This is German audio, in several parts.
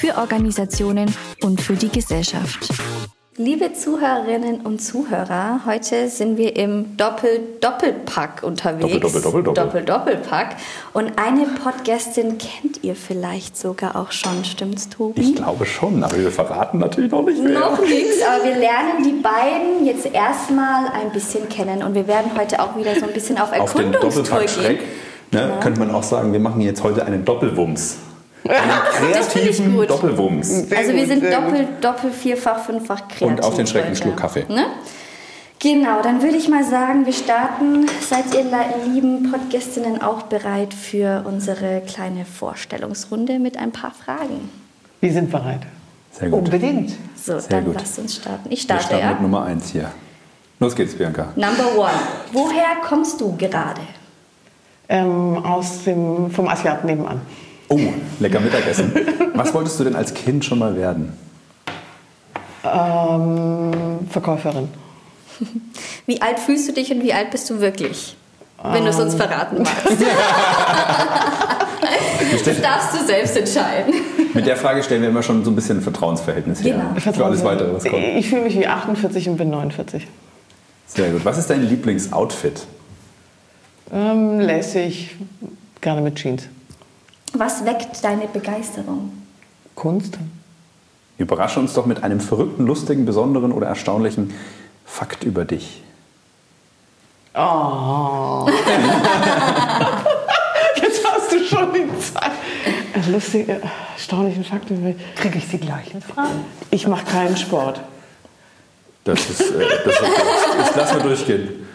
für Organisationen und für die Gesellschaft. Liebe Zuhörerinnen und Zuhörer, heute sind wir im Doppel-Doppelpack unterwegs. Doppel, Doppel, Doppel, Doppel, Doppelpack. Und eine Podcastin kennt ihr vielleicht sogar auch schon, stimmt's, Tobi? Ich glaube schon, aber wir verraten natürlich noch nicht mehr. Noch nichts, aber wir lernen die beiden jetzt erstmal ein bisschen kennen und wir werden heute auch wieder so ein bisschen auf Auf den Erkundungstour gehen. Ne, Genau. könnte man auch sagen, wir machen jetzt heute einen Doppelwumms. Kreativen gut. Doppelwumms. Also wir sind sehr doppelt, doppelt, vierfach, fünffach kreativ. Und auf den Schrecken. Schluck Kaffee. Ne? Genau, dann würde ich mal sagen, wir starten. Seid ihr lieben Podcastinnen auch bereit für unsere kleine Vorstellungsrunde mit ein paar Fragen? Wir sind bereit. Sehr gut. Unbedingt. So, Sehr dann gut. lasst uns starten. Ich Wir starte, starten ja? mit Nummer 1 hier. Los geht's, Bianca. Number one. Woher kommst du gerade? Ähm, aus dem, vom Asiaten nebenan. Oh, lecker Mittagessen. Was wolltest du denn als Kind schon mal werden? Ähm, Verkäuferin. Wie alt fühlst du dich und wie alt bist du wirklich? Wenn du es uns verraten magst. Das darfst du selbst entscheiden. Mit der Frage stellen wir immer schon so ein bisschen ein Vertrauensverhältnis her. Genau. Für alles weitere, was kommt. Ich fühle mich wie 48 und bin 49. Sehr gut. Was ist dein Lieblingsoutfit? Ähm, lässig, gerne mit Jeans. Was weckt deine Begeisterung? Kunst. Überrasche uns doch mit einem verrückten, lustigen, besonderen oder erstaunlichen Fakt über dich. Oh. Jetzt hast du schon die Zeit. Ein lustiger, erstaunlichen Fakt. Kriege ich die gleichen Fragen? Ich mache keinen Sport. Das ist, äh, das ist okay. Das lassen wir durchgehen.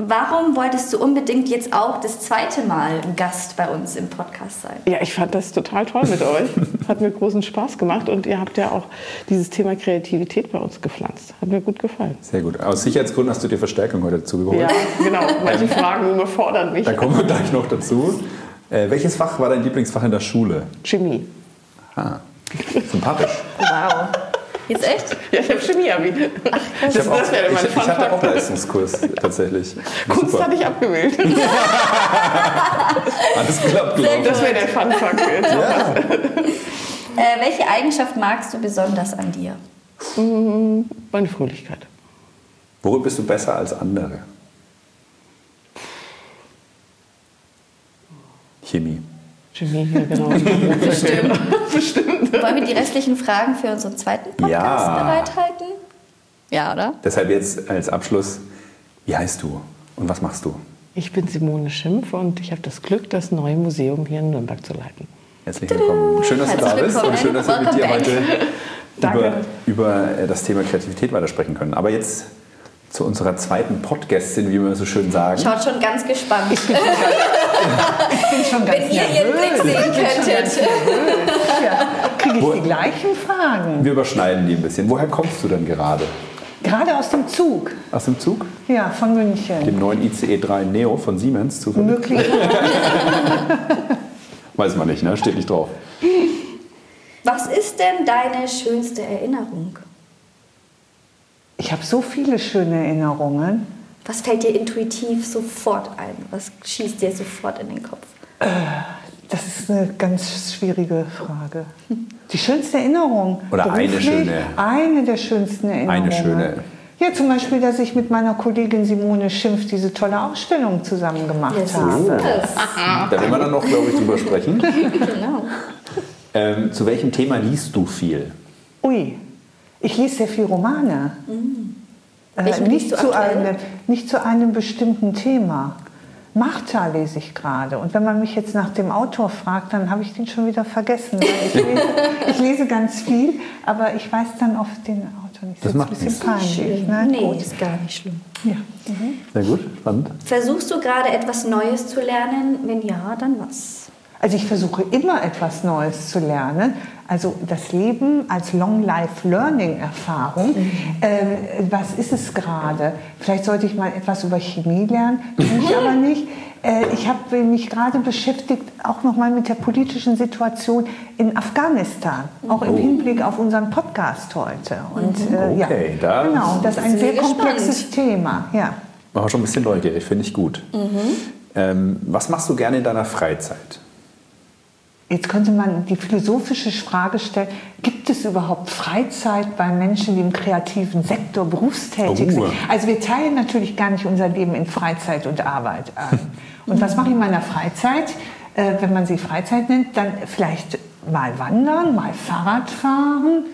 Warum wolltest du unbedingt jetzt auch das zweite Mal Gast bei uns im Podcast sein? Ja, ich fand das total toll mit euch. Hat mir großen Spaß gemacht und ihr habt ja auch dieses Thema Kreativität bei uns gepflanzt. Hat mir gut gefallen. Sehr gut. Aus Sicherheitsgründen hast du dir Verstärkung heute dazu geholt. Ja, genau. Manche Fragen überfordern mich. Da kommen wir gleich noch dazu. Äh, welches Fach war dein Lieblingsfach in der Schule? Chemie. Ah, sympathisch. Wow. Jetzt echt? Ja, ich habe Chemie-Abi. Das, Ich, hab auch, das wäre ich, mein ich hatte auch Leistungskurs tatsächlich. Kunst Super. hatte ich abgewählt. Alles klappt, glaube ich. Das wäre der Fun-Fact jetzt. Ja. Äh, welche Eigenschaft magst du besonders an dir? Meine Fröhlichkeit. Worin bist du besser als andere? Chemie. Chemie, ja, genau. Bestimmt. Wollen wir die restlichen Fragen für unseren zweiten Podcast Ja. bereithalten? Ja, oder? Deshalb jetzt als Abschluss, wie heißt du und was machst du? Ich bin Simone Schimpf und ich habe das Glück, das neue Museum hier in Nürnberg zu leiten. Herzlich willkommen. Schön, dass du da Herzlich bist und schön, dass wir mit dir heute über, über äh, das Thema Kreativität weitersprechen können. Aber jetzt zu unserer zweiten Podcastin, wie wir so schön sagen. Schaut schon ganz gespannt. Ich bin schon ganz Wenn ihr ihren Blick sehen könntet. Kriege Wo- ich die gleichen Fragen? Wir überschneiden die ein bisschen. Woher kommst du denn gerade? Gerade aus dem Zug. Aus dem Zug? Ja, von München. Dem neuen ICE 3 Neo von Siemens zufällig? Möglich. Weiß man nicht, ne? Steht nicht drauf. Was ist denn deine schönste Erinnerung? Ich habe so viele schöne Erinnerungen. Was fällt dir intuitiv sofort ein? Was schießt dir sofort in den Kopf? Das ist eine ganz schwierige Frage. Die schönste Erinnerung. Oder eine schöne. Eine der schönsten Erinnerungen. Eine schöne. Ja, zum Beispiel, dass ich mit meiner Kollegin Simone Schimpf diese tolle Ausstellung zusammen gemacht habe. Da werden wir dann noch, glaube ich, drüber sprechen. Genau. Ähm, zu welchem Thema liest du viel? Ui, ich lese sehr viel Romane. Äh, Welchen nicht, zu einem, nicht zu einem bestimmten Thema. Martha lese ich gerade. Und wenn man mich jetzt nach dem Autor fragt, dann habe ich den schon wieder vergessen. Weil ich, lese, ich lese ganz viel, aber ich weiß dann oft den Autor nicht. Das ist macht ein bisschen nichts. peinlich. Ne? Nee, Gut. ist gar nicht schlimm. Ja. Sehr gut, spannend. Versuchst du gerade etwas Neues zu lernen? Wenn ja, dann was? Also ich versuche immer etwas Neues zu lernen. Also das Leben als Long-Life-Learning-Erfahrung. Mhm. Äh, was ist es gerade? Vielleicht sollte ich mal etwas über Chemie lernen, tue ich aber nicht. Äh, ich habe mich gerade beschäftigt, auch nochmal mit der politischen Situation in Afghanistan, auch im oh. Hinblick auf unseren Podcast heute. Und, äh, okay, ja, da genau, das ist ein sehr komplexes Thema. Ja. War schon ein bisschen neugierig, finde ich gut. Mhm. Ähm, was machst du gerne in deiner Freizeit? Jetzt könnte man die philosophische Frage stellen, gibt es überhaupt Freizeit bei Menschen, die im kreativen Sektor berufstätig oh. sind? Also wir teilen natürlich gar nicht unser Leben in Freizeit und Arbeit ein. Und was mache ich in meiner Freizeit? Äh, wenn man sie Freizeit nennt, dann vielleicht mal wandern, mal Fahrrad fahren,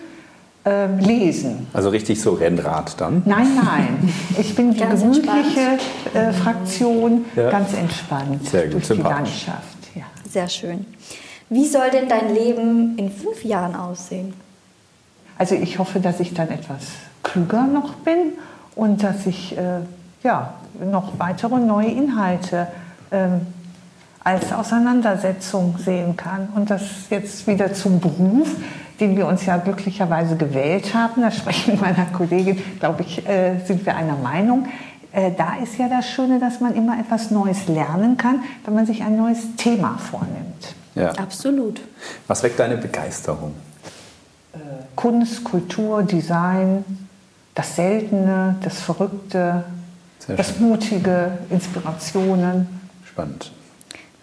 äh, lesen. Also richtig so Rennrad dann? Nein, nein. Ich bin die gemütliche äh, Fraktion, ja. ganz entspannt Sehr gut, durch die Landschaft. Ja. Sehr schön. Wie soll denn dein Leben in fünf Jahren aussehen? Also ich hoffe, dass ich dann etwas klüger noch bin und dass ich äh, ja, noch weitere neue Inhalte äh, als Auseinandersetzung sehen kann. Und das jetzt wieder zum Beruf, den wir uns ja glücklicherweise gewählt haben, da spreche ich mit meiner Kollegin, glaube ich, äh, sind wir einer Meinung. Äh, da ist ja das Schöne, dass man immer etwas Neues lernen kann, wenn man sich ein neues Thema vornimmt. Ja. Absolut. Was weckt deine Begeisterung? Äh, Kunst, Kultur, Design, das Seltene, das Verrückte, das. Mutige, Inspirationen. Spannend.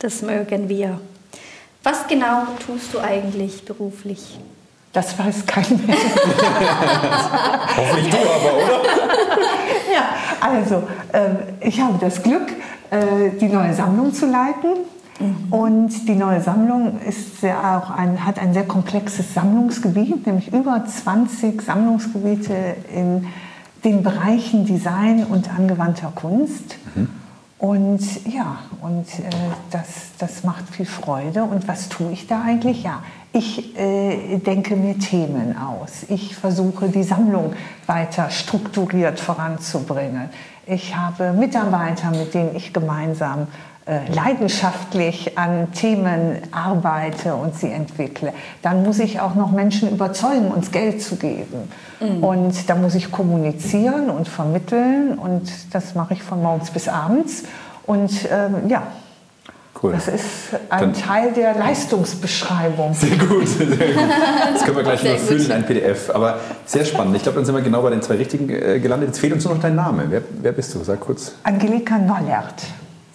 Das mögen wir. Was genau tust du eigentlich beruflich? Das weiß kein Mensch. Hoffentlich du aber, oder? ja, also äh, ich habe das Glück, äh, die neue Sammlung zu leiten Mhm. Und die neue Sammlung ist sehr auch ein, hat ein sehr komplexes Sammlungsgebiet, nämlich über 20 Sammlungsgebiete in den Bereichen Design und angewandter Kunst. Mhm. Und ja, und äh, das, das macht viel Freude. Und was tue ich da eigentlich? Ja, ich äh, denke mir Themen aus. Ich versuche, die Sammlung weiter strukturiert voranzubringen. Ich habe Mitarbeiter, mit denen ich gemeinsam leidenschaftlich an Themen arbeite und sie entwickle, dann muss ich auch noch Menschen überzeugen, uns Geld zu geben. Mhm. Und da muss ich kommunizieren und vermitteln und das mache ich von morgens bis abends. Und ähm, ja, Cool. Das ist ein Dann Teil der Leistungsbeschreibung. Sehr gut, sehr gut. Das können wir gleich überfüllen in ein PDF. Aber sehr spannend. Ich glaube, dann sind wir genau bei den zwei richtigen äh, gelandet. Jetzt fehlt uns nur noch dein Name. Wer, wer bist du? Sag kurz. Angelika Nollert.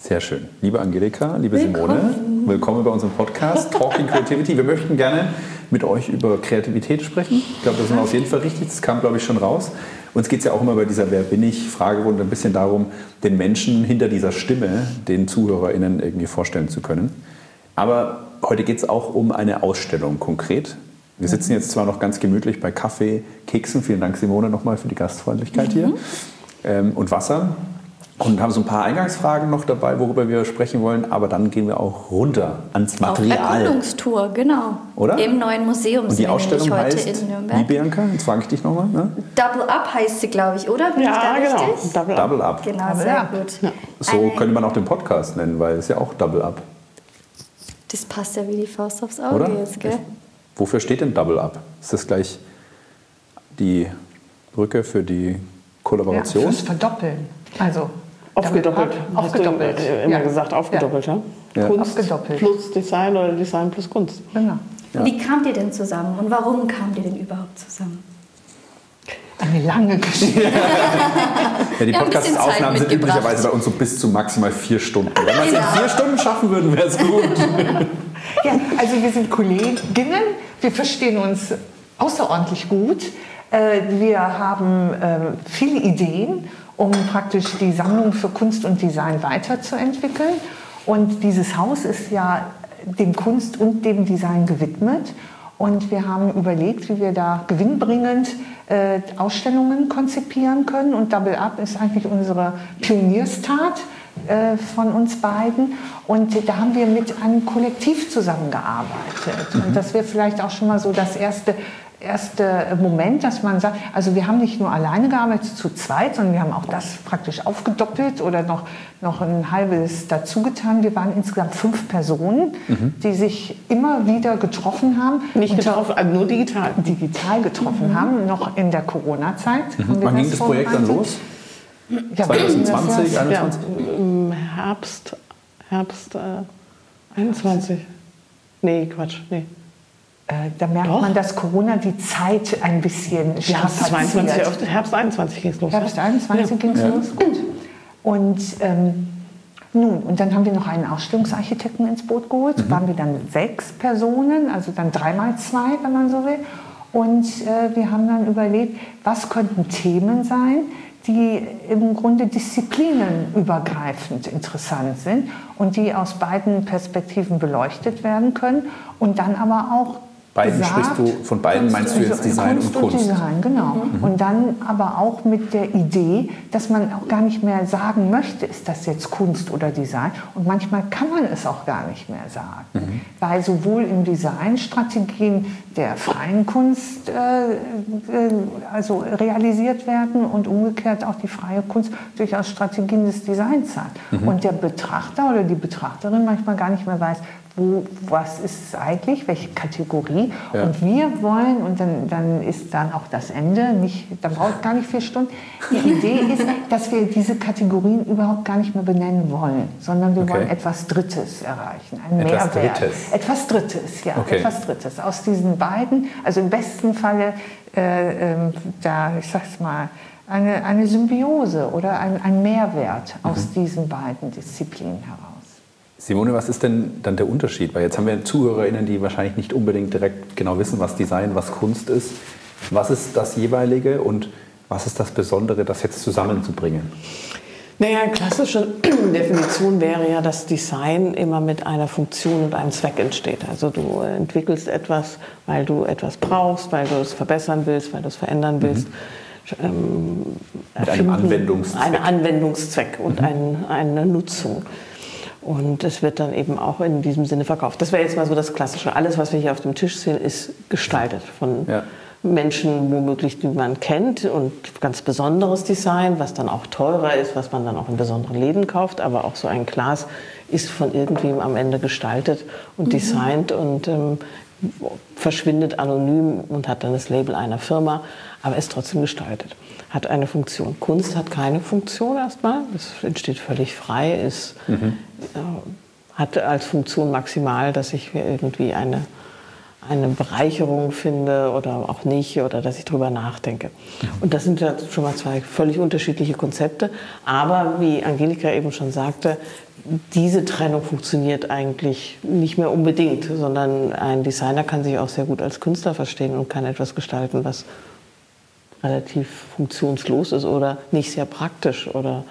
Sehr schön. Liebe Angelika, liebe Simone, willkommen bei unserem Podcast Talking Creativity. Wir möchten gerne mit euch über Kreativität sprechen. Ich glaube, das ist auf jeden Fall richtig. Das kam, glaube ich, schon raus. Uns geht es ja auch immer bei dieser Wer bin ich? Fragerunde ein bisschen darum, den Menschen hinter dieser Stimme, den ZuhörerInnen irgendwie vorstellen zu können. Aber heute geht es auch um eine Ausstellung konkret. Wir sitzen jetzt zwar noch ganz gemütlich bei Kaffee, Keksen. Vielen Dank, Simone, nochmal für die Gastfreundlichkeit hier. Mhm. Ähm, und Wasser und haben so ein paar Eingangsfragen noch dabei, worüber wir sprechen wollen. Aber dann gehen wir auch runter ans Material. Auf Erkundungstour, genau. Oder? Im neuen Museum Und die Ausstellung heute heißt, in Nürnberg. Wie, Bianca? Jetzt frage ich dich nochmal. Ne? Double Up heißt sie, glaube ich, oder? Bin ja, ich da genau. Richtig? Double Up. Double Up. Genau, Double sehr up. gut. Ja. So Eine könnte man auch den Podcast nennen, weil es ja auch Double Up. Das passt ja wie die Faust aufs Auge oder? jetzt, gell? Wofür steht denn Double Up? Ist das gleich die Brücke für die Kollaboration? Ja, fürs Verdoppeln. Also Aufgedoppelt. Aufgedoppelt. immer ja. gesagt, aufgedoppelt, ja. ja. Kunst aufgedoppelt. plus Design oder Design plus Kunst. Genau. Ja. Wie kamt ihr denn zusammen und warum kamt ihr denn überhaupt zusammen? Eine lange Geschichte. ja, die Podcast-Aufnahmen sind üblicherweise bei uns so bis zu maximal vier Stunden. Wenn wir es in vier Stunden schaffen würden, wäre es gut. ja, also wir sind Kolleginnen, wir verstehen uns außerordentlich gut. Äh, wir haben ähm, viele Ideen um praktisch die Sammlung für Kunst und Design weiterzuentwickeln. Und dieses Haus ist ja dem Kunst und dem Design gewidmet. Und wir haben überlegt, wie wir da gewinnbringend äh, Ausstellungen konzipieren können. Und Double Up ist eigentlich unsere Pionierstat äh, von uns beiden. Und da haben wir mit einem Kollektiv zusammengearbeitet. Und mhm. das wäre vielleicht auch schon mal so das erste erste Moment, dass man sagt, also wir haben nicht nur alleine gearbeitet zu zweit, sondern wir haben auch das praktisch aufgedoppelt oder noch, noch ein halbes dazugetan. Wir waren insgesamt fünf Personen, mhm. die sich immer wieder getroffen haben. Nicht getroffen, also nur digital. Digital getroffen mhm. haben, noch in der Corona-Zeit. Mhm. Wann ging das Projekt dann los? Ja, 2020, 2021? Ja, Im Herbst, Herbst äh, 21. Nee, Quatsch, nee. Äh, da merkt Doch. man, dass Corona die Zeit ein bisschen strapaziert. Herbst, Herbst 21 ging es los. Herbst 21 ja. ging es ja. los, gut. Und ähm, nun, und dann haben wir noch einen Ausstellungsarchitekten ins Boot geholt. Mhm. Waren wir dann sechs Personen, also dann dreimal zwei, wenn man so will. Und äh, wir haben dann überlegt, was könnten Themen sein, die im Grunde disziplinenübergreifend interessant sind und die aus beiden Perspektiven beleuchtet werden können und dann aber auch beiden gesagt, sprichst du, von beiden meinst du jetzt Design Kunst und Kunst? Und Design, genau. Mhm. Und dann aber auch mit der Idee, dass man auch gar nicht mehr sagen möchte, ist das jetzt Kunst oder Design. Und manchmal kann man es auch gar nicht mehr sagen. Mhm. Weil sowohl in Designstrategien der freien Kunst äh, äh, also realisiert werden und umgekehrt auch die freie Kunst durchaus Strategien des Designs hat. Mhm. Und der Betrachter oder die Betrachterin manchmal gar nicht mehr weiß, wo, was ist es eigentlich, welche Kategorie. Ja. Und wir wollen, und dann, dann ist dann auch das Ende, nicht, dann braucht gar nicht vier Stunden. Die Idee ist, dass wir diese Kategorien überhaupt gar nicht mehr benennen wollen, sondern wir okay. wollen etwas Drittes erreichen, ein etwas Mehrwert. Drittes. Etwas Drittes, ja, okay. etwas Drittes. Aus diesen beiden, also im besten Falle, äh, äh, da, ich sag's mal, eine, eine Symbiose oder ein, ein Mehrwert aus mhm. diesen beiden Disziplinen heraus. Simone, was ist denn dann der Unterschied? Weil jetzt haben wir ZuhörerInnen, die wahrscheinlich nicht unbedingt direkt genau wissen, was Design, was Kunst ist. Was ist das jeweilige und was ist das Besondere, das jetzt zusammenzubringen? Naja, klassische Definition wäre ja, dass Design immer mit einer Funktion und einem Zweck entsteht. Also du entwickelst etwas, weil du etwas brauchst, weil du es verbessern willst, weil du es verändern willst. Mhm. Ähm, mit einem Anwendungszweck. Einen Anwendungszweck und mhm. ein, eine Nutzung. Und es wird dann eben auch in diesem Sinne verkauft. Das wäre jetzt mal so das Klassische. Alles, was wir hier auf dem Tisch sehen, ist gestaltet von ja. Menschen, womöglich, die man kennt und ganz besonderes Design, was dann auch teurer ist, was man dann auch in besonderen Läden kauft. Aber auch so ein Glas ist von irgendwem am Ende gestaltet und mhm. designt und ähm, verschwindet anonym und hat dann das Label einer Firma, aber ist trotzdem gestaltet hat eine Funktion. Kunst hat keine Funktion erstmal, es entsteht völlig frei, ist, mhm. äh, hat als Funktion maximal, dass ich irgendwie eine, eine Bereicherung finde oder auch nicht oder dass ich darüber nachdenke. Mhm. Und das sind ja schon mal zwei völlig unterschiedliche Konzepte. Aber wie Angelika eben schon sagte, diese Trennung funktioniert eigentlich nicht mehr unbedingt, sondern ein Designer kann sich auch sehr gut als Künstler verstehen und kann etwas gestalten, was relativ funktionslos ist oder nicht sehr praktisch oder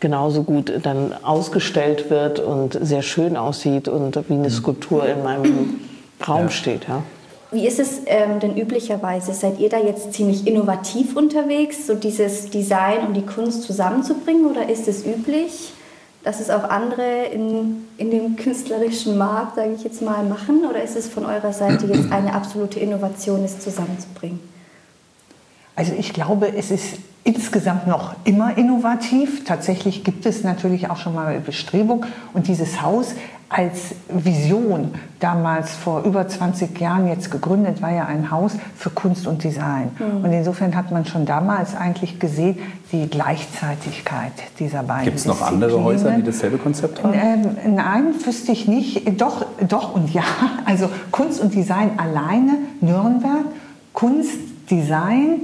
genauso gut dann ausgestellt wird und sehr schön aussieht und wie eine Skulptur in meinem Raum ja. steht. Ja. Wie ist es ähm, denn üblicherweise? Seid ihr da jetzt ziemlich innovativ unterwegs, so dieses Design und die Kunst zusammenzubringen oder ist es üblich, dass es auch andere in, in dem künstlerischen Markt, sage ich jetzt mal, machen? Oder ist es von eurer Seite jetzt eine absolute Innovation, es zusammenzubringen? Also ich glaube, es ist insgesamt noch immer innovativ. Tatsächlich gibt es natürlich auch schon mal Bestrebung. Und dieses Haus als Vision, damals vor über 20 Jahren jetzt gegründet, war ja ein Haus für Kunst und Design. Mhm. Und insofern hat man schon damals eigentlich gesehen, die Gleichzeitigkeit dieser beiden Gibt es noch andere Häuser, die dasselbe Konzept haben? Ähm, nein, wüsste ich nicht. Doch, doch und ja. Also Kunst und Design alleine, Nürnberg, Kunst, Design,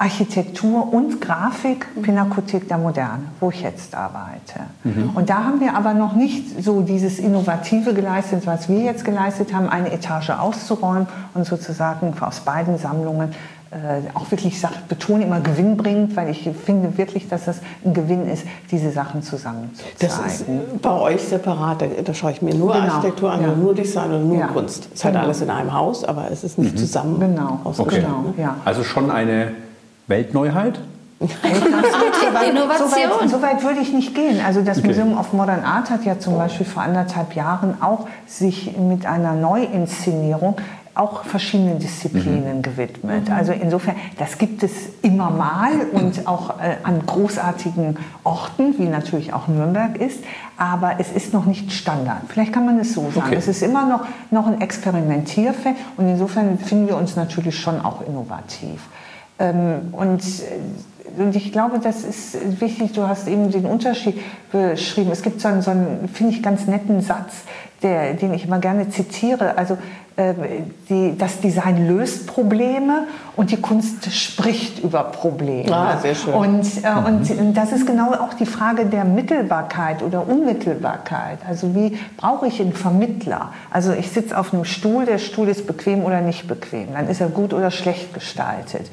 Architektur und Grafik Pinakothek der Moderne, wo ich jetzt arbeite. Mhm. Und da haben wir aber noch nicht so dieses Innovative geleistet, was wir jetzt geleistet haben, eine Etage auszuräumen und sozusagen aus beiden Sammlungen äh, auch wirklich, ich betone immer gewinnbringend, weil ich finde wirklich, dass das ein Gewinn ist, diese Sachen zusammen zu Das ist bei euch separat, da, da schaue ich mir nur genau. Architektur an, ja. nur Design und nur ja. Kunst. Es ist halt genau. alles in einem Haus, aber es ist nicht mhm. zusammen genau. Okay. genau. Ja. Also schon eine Weltneuheit? Innovation. So weit, würde ich nicht gehen. Also das okay. Museum of Modern Art hat ja zum Beispiel vor anderthalb Jahren auch sich mit einer Neuinszenierung auch verschiedenen Disziplinen mhm. gewidmet. Mhm. Also insofern, das gibt es immer mal und auch äh, an großartigen Orten, wie natürlich auch Nürnberg ist, aber es ist noch nicht Standard. Vielleicht kann man es so sagen. Okay. Es ist immer noch, noch ein Experimentierfeld und insofern finden wir uns natürlich schon auch innovativ. Ähm, und äh, und ich glaube, das ist wichtig. Du hast eben den Unterschied beschrieben. Es gibt so einen, so einen finde ich, ganz netten Satz, der, den ich immer gerne zitiere. Also äh, die, das Design löst Probleme und die Kunst spricht über Probleme. Ah, sehr schön. Und, äh, mhm. und das ist genau auch die Frage der Mittelbarkeit oder Unmittelbarkeit. Also wie brauche ich einen Vermittler? Also ich sitze auf einem Stuhl, der Stuhl ist bequem oder nicht bequem. Dann ist er gut oder schlecht gestaltet.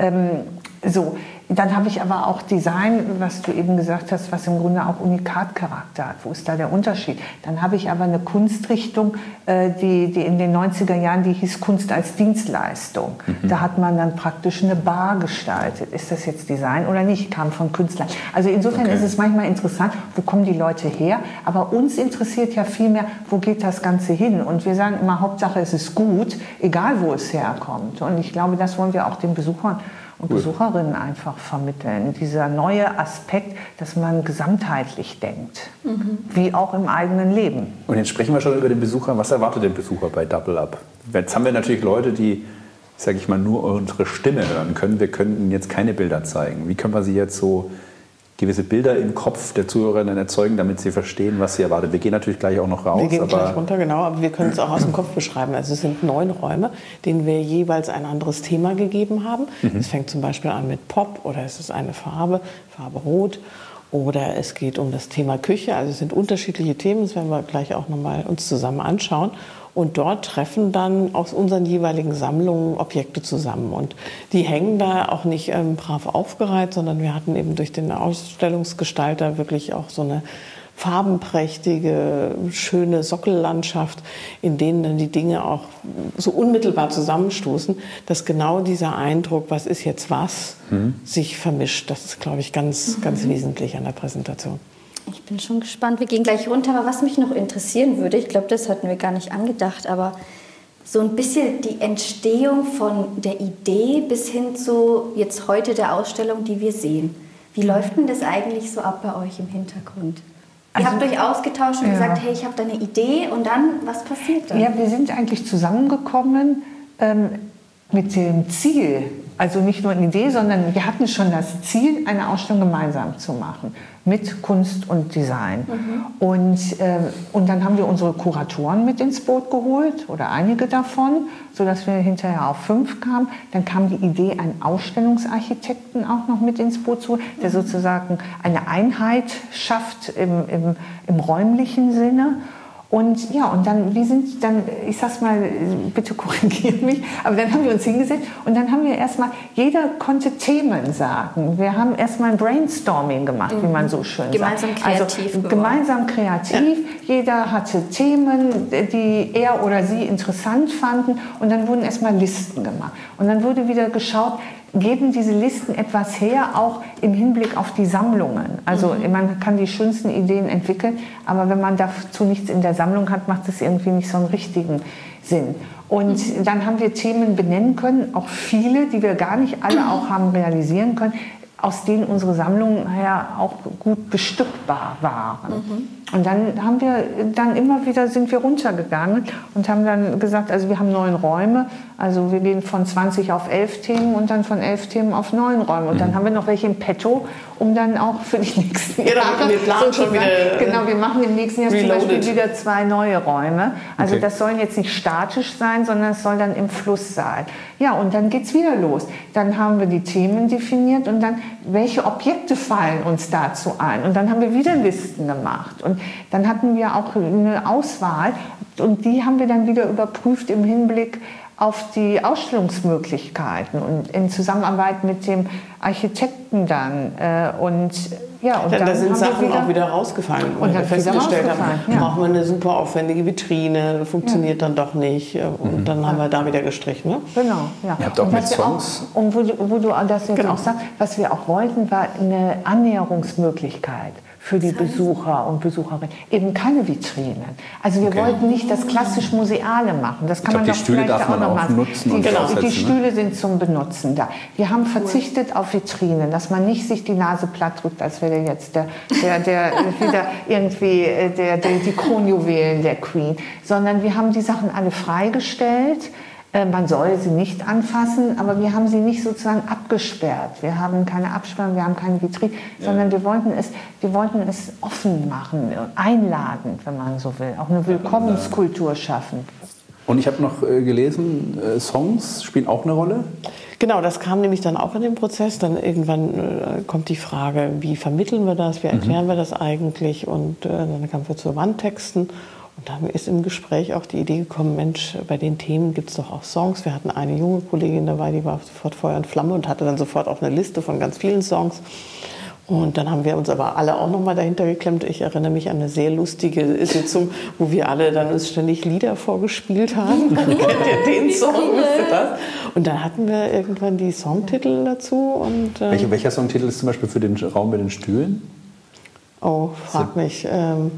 Ähm, so, dann habe ich aber auch Design, was du eben gesagt hast, was im Grunde auch Unikatcharakter hat. Wo ist da der Unterschied? Dann habe ich aber eine Kunstrichtung, äh, die, die in den 90er Jahren, die hieß Kunst als Dienstleistung. Mhm. Da hat man dann praktisch eine Bar gestaltet. Ist das jetzt Design oder nicht? Kam von Künstlern. Also insofern okay. ist es manchmal interessant, wo kommen die Leute her? Aber uns interessiert ja vielmehr, wo geht das Ganze hin? Und wir sagen immer, Hauptsache es ist gut, egal wo es herkommt. Und ich glaube, das wollen wir auch den Besuchern und cool. Besucherinnen einfach vermitteln. Dieser neue Aspekt, dass man gesamtheitlich denkt, mhm. wie auch im eigenen Leben. Und jetzt sprechen wir schon über den Besucher. Was erwartet der Besucher bei Double Up? Jetzt haben wir natürlich Leute, die, sage ich mal, nur unsere Stimme hören können. Wir können jetzt keine Bilder zeigen. Wie können wir sie jetzt so gewisse Bilder im Kopf der Zuhörerinnen erzeugen, damit sie verstehen, was sie erwartet. Wir gehen natürlich gleich auch noch raus. Wir gehen gleich runter, genau, aber wir können es auch aus dem Kopf beschreiben. Also es sind neun Räume, denen wir jeweils ein anderes Thema gegeben haben. Mhm. Es fängt zum Beispiel an mit Pop oder es ist eine Farbe, Farbe Rot. Oder es geht um das Thema Küche. Also es sind unterschiedliche Themen, das werden wir gleich auch nochmal uns zusammen anschauen. Und dort treffen dann aus unseren jeweiligen Sammlungen Objekte zusammen. Und die hängen da auch nicht ähm, brav aufgereiht, sondern wir hatten eben durch den Ausstellungsgestalter wirklich auch so eine farbenprächtige, schöne Sockellandschaft, in denen dann die Dinge auch so unmittelbar zusammenstoßen, dass genau dieser Eindruck, was ist jetzt was, mhm. sich vermischt. Das ist, glaube ich, ganz, mhm. ganz wesentlich an der Präsentation. Ich bin schon gespannt. Wir gehen gleich runter. Aber was mich noch interessieren würde, ich glaube, das hatten wir gar nicht angedacht, aber so ein bisschen die Entstehung von der Idee bis hin zu jetzt heute der Ausstellung, die wir sehen. Wie läuft denn das eigentlich so ab bei euch im Hintergrund? Ihr also, habt euch ausgetauscht und ja. gesagt, hey, ich habe da eine Idee und dann, was passiert dann? Ja, wir sind eigentlich zusammengekommen ähm, mit dem Ziel, also nicht nur eine Idee, sondern wir hatten schon das Ziel, eine Ausstellung gemeinsam zu machen mit Kunst und Design. Mhm. Und, äh, und dann haben wir unsere Kuratoren mit ins Boot geholt oder einige davon, sodass wir hinterher auf fünf kamen. Dann kam die Idee, einen Ausstellungsarchitekten auch noch mit ins Boot zu holen, der mhm. sozusagen eine Einheit schafft im, im, im räumlichen Sinne. Und ja, und dann, wir sind dann, ich sag's mal, bitte korrigiert mich, aber dann haben wir uns hingesetzt und dann haben wir erstmal, jeder konnte Themen sagen. Wir haben erstmal ein Brainstorming gemacht, mhm. wie man so schön gemeinsam sagt. Kreativ also gemeinsam kreativ. Ja. Jeder hatte Themen, die er oder sie interessant fanden und dann wurden erstmal Listen gemacht. Und dann wurde wieder geschaut, geben diese Listen etwas her, auch im Hinblick auf die Sammlungen. Also mhm. man kann die schönsten Ideen entwickeln, aber wenn man dazu nichts in der Sammlung hat, macht es irgendwie nicht so einen richtigen Sinn. Und mhm. dann haben wir Themen benennen können, auch viele, die wir gar nicht alle auch haben realisieren können, aus denen unsere Sammlungen ja auch gut bestückbar waren. Mhm. Und dann haben wir dann immer wieder sind wir runtergegangen und haben dann gesagt, also wir haben neun Räume, also wir gehen von 20 auf elf Themen und dann von elf Themen auf neun Räume. Und mhm. dann haben wir noch welche im Petto, um dann auch für die nächsten genau, Jahre... wir planen schon wieder... Genau, wir machen im nächsten Jahr reloaded. zum Beispiel wieder zwei neue Räume. Also okay. das sollen jetzt nicht statisch sein, sondern es soll dann im Fluss sein. Ja, und dann geht es wieder los. Dann haben wir die Themen definiert und dann, welche Objekte fallen uns dazu ein? Und dann haben wir wieder Listen gemacht. Und dann hatten wir auch eine Auswahl und die haben wir dann wieder überprüft im Hinblick auf die Ausstellungsmöglichkeiten und in Zusammenarbeit mit dem Architekten dann. Äh, und ja, und dann, da sind Sachen wieder, auch wieder rausgefallen. Und dann festgestellt haben, ja. brauchen wir eine super aufwendige Vitrine, funktioniert ja. dann doch nicht. Äh, und mhm. dann haben wir da wieder gestrichen. Ne? Genau, ja. Ihr habt auch und mit Songs. Auch, und wo, wo, du das jetzt genau. auch sagst, was wir auch wollten, war eine Annäherungsmöglichkeit für die Besucher und Besucherinnen. Eben keine Vitrinen. Also wir okay. wollten nicht das klassisch Museale machen. Das kann glaub, man die Stühle darf man auch machen. nutzen. Die, genau, die ne? Stühle sind zum Benutzen da. Wir haben verzichtet auf Vitrinen, dass man nicht sich die Nase platt drückt, als wäre jetzt der, der, der wieder irgendwie äh, der, der, die Kronjuwelen der Queen, sondern wir haben die Sachen alle freigestellt. Äh, man soll sie nicht anfassen, aber wir haben sie nicht sozusagen abgesperrt. Wir haben keine Absperrung, wir haben keine Vitrine, ja. sondern wir wollten, es, wir wollten es offen machen, einladen, wenn man so will, auch eine Willkommenskultur schaffen. Und ich habe noch äh, gelesen, äh, Songs spielen auch eine Rolle? Genau, das kam nämlich dann auch in dem Prozess. Dann irgendwann äh, kommt die Frage, wie vermitteln wir das, wie mhm. erklären mhm. wir das eigentlich? Und äh, dann kamen wir zu Wandtexten. Und da ist im Gespräch auch die Idee gekommen, Mensch, bei den Themen gibt es doch auch Songs. Wir hatten eine junge Kollegin dabei, die war sofort Feuer und Flamme und hatte dann sofort auch eine Liste von ganz vielen Songs. Und dann haben wir uns aber alle auch noch mal dahinter geklemmt. Ich erinnere mich an eine sehr lustige Sitzung, wo wir alle dann uns ständig Lieder vorgespielt haben. Kennt ihr den Song? das? Und dann hatten wir irgendwann die Songtitel dazu. Und, ähm, Welche, welcher Songtitel ist zum Beispiel für den Raum mit den Stühlen? Oh, frag mich. Ähm,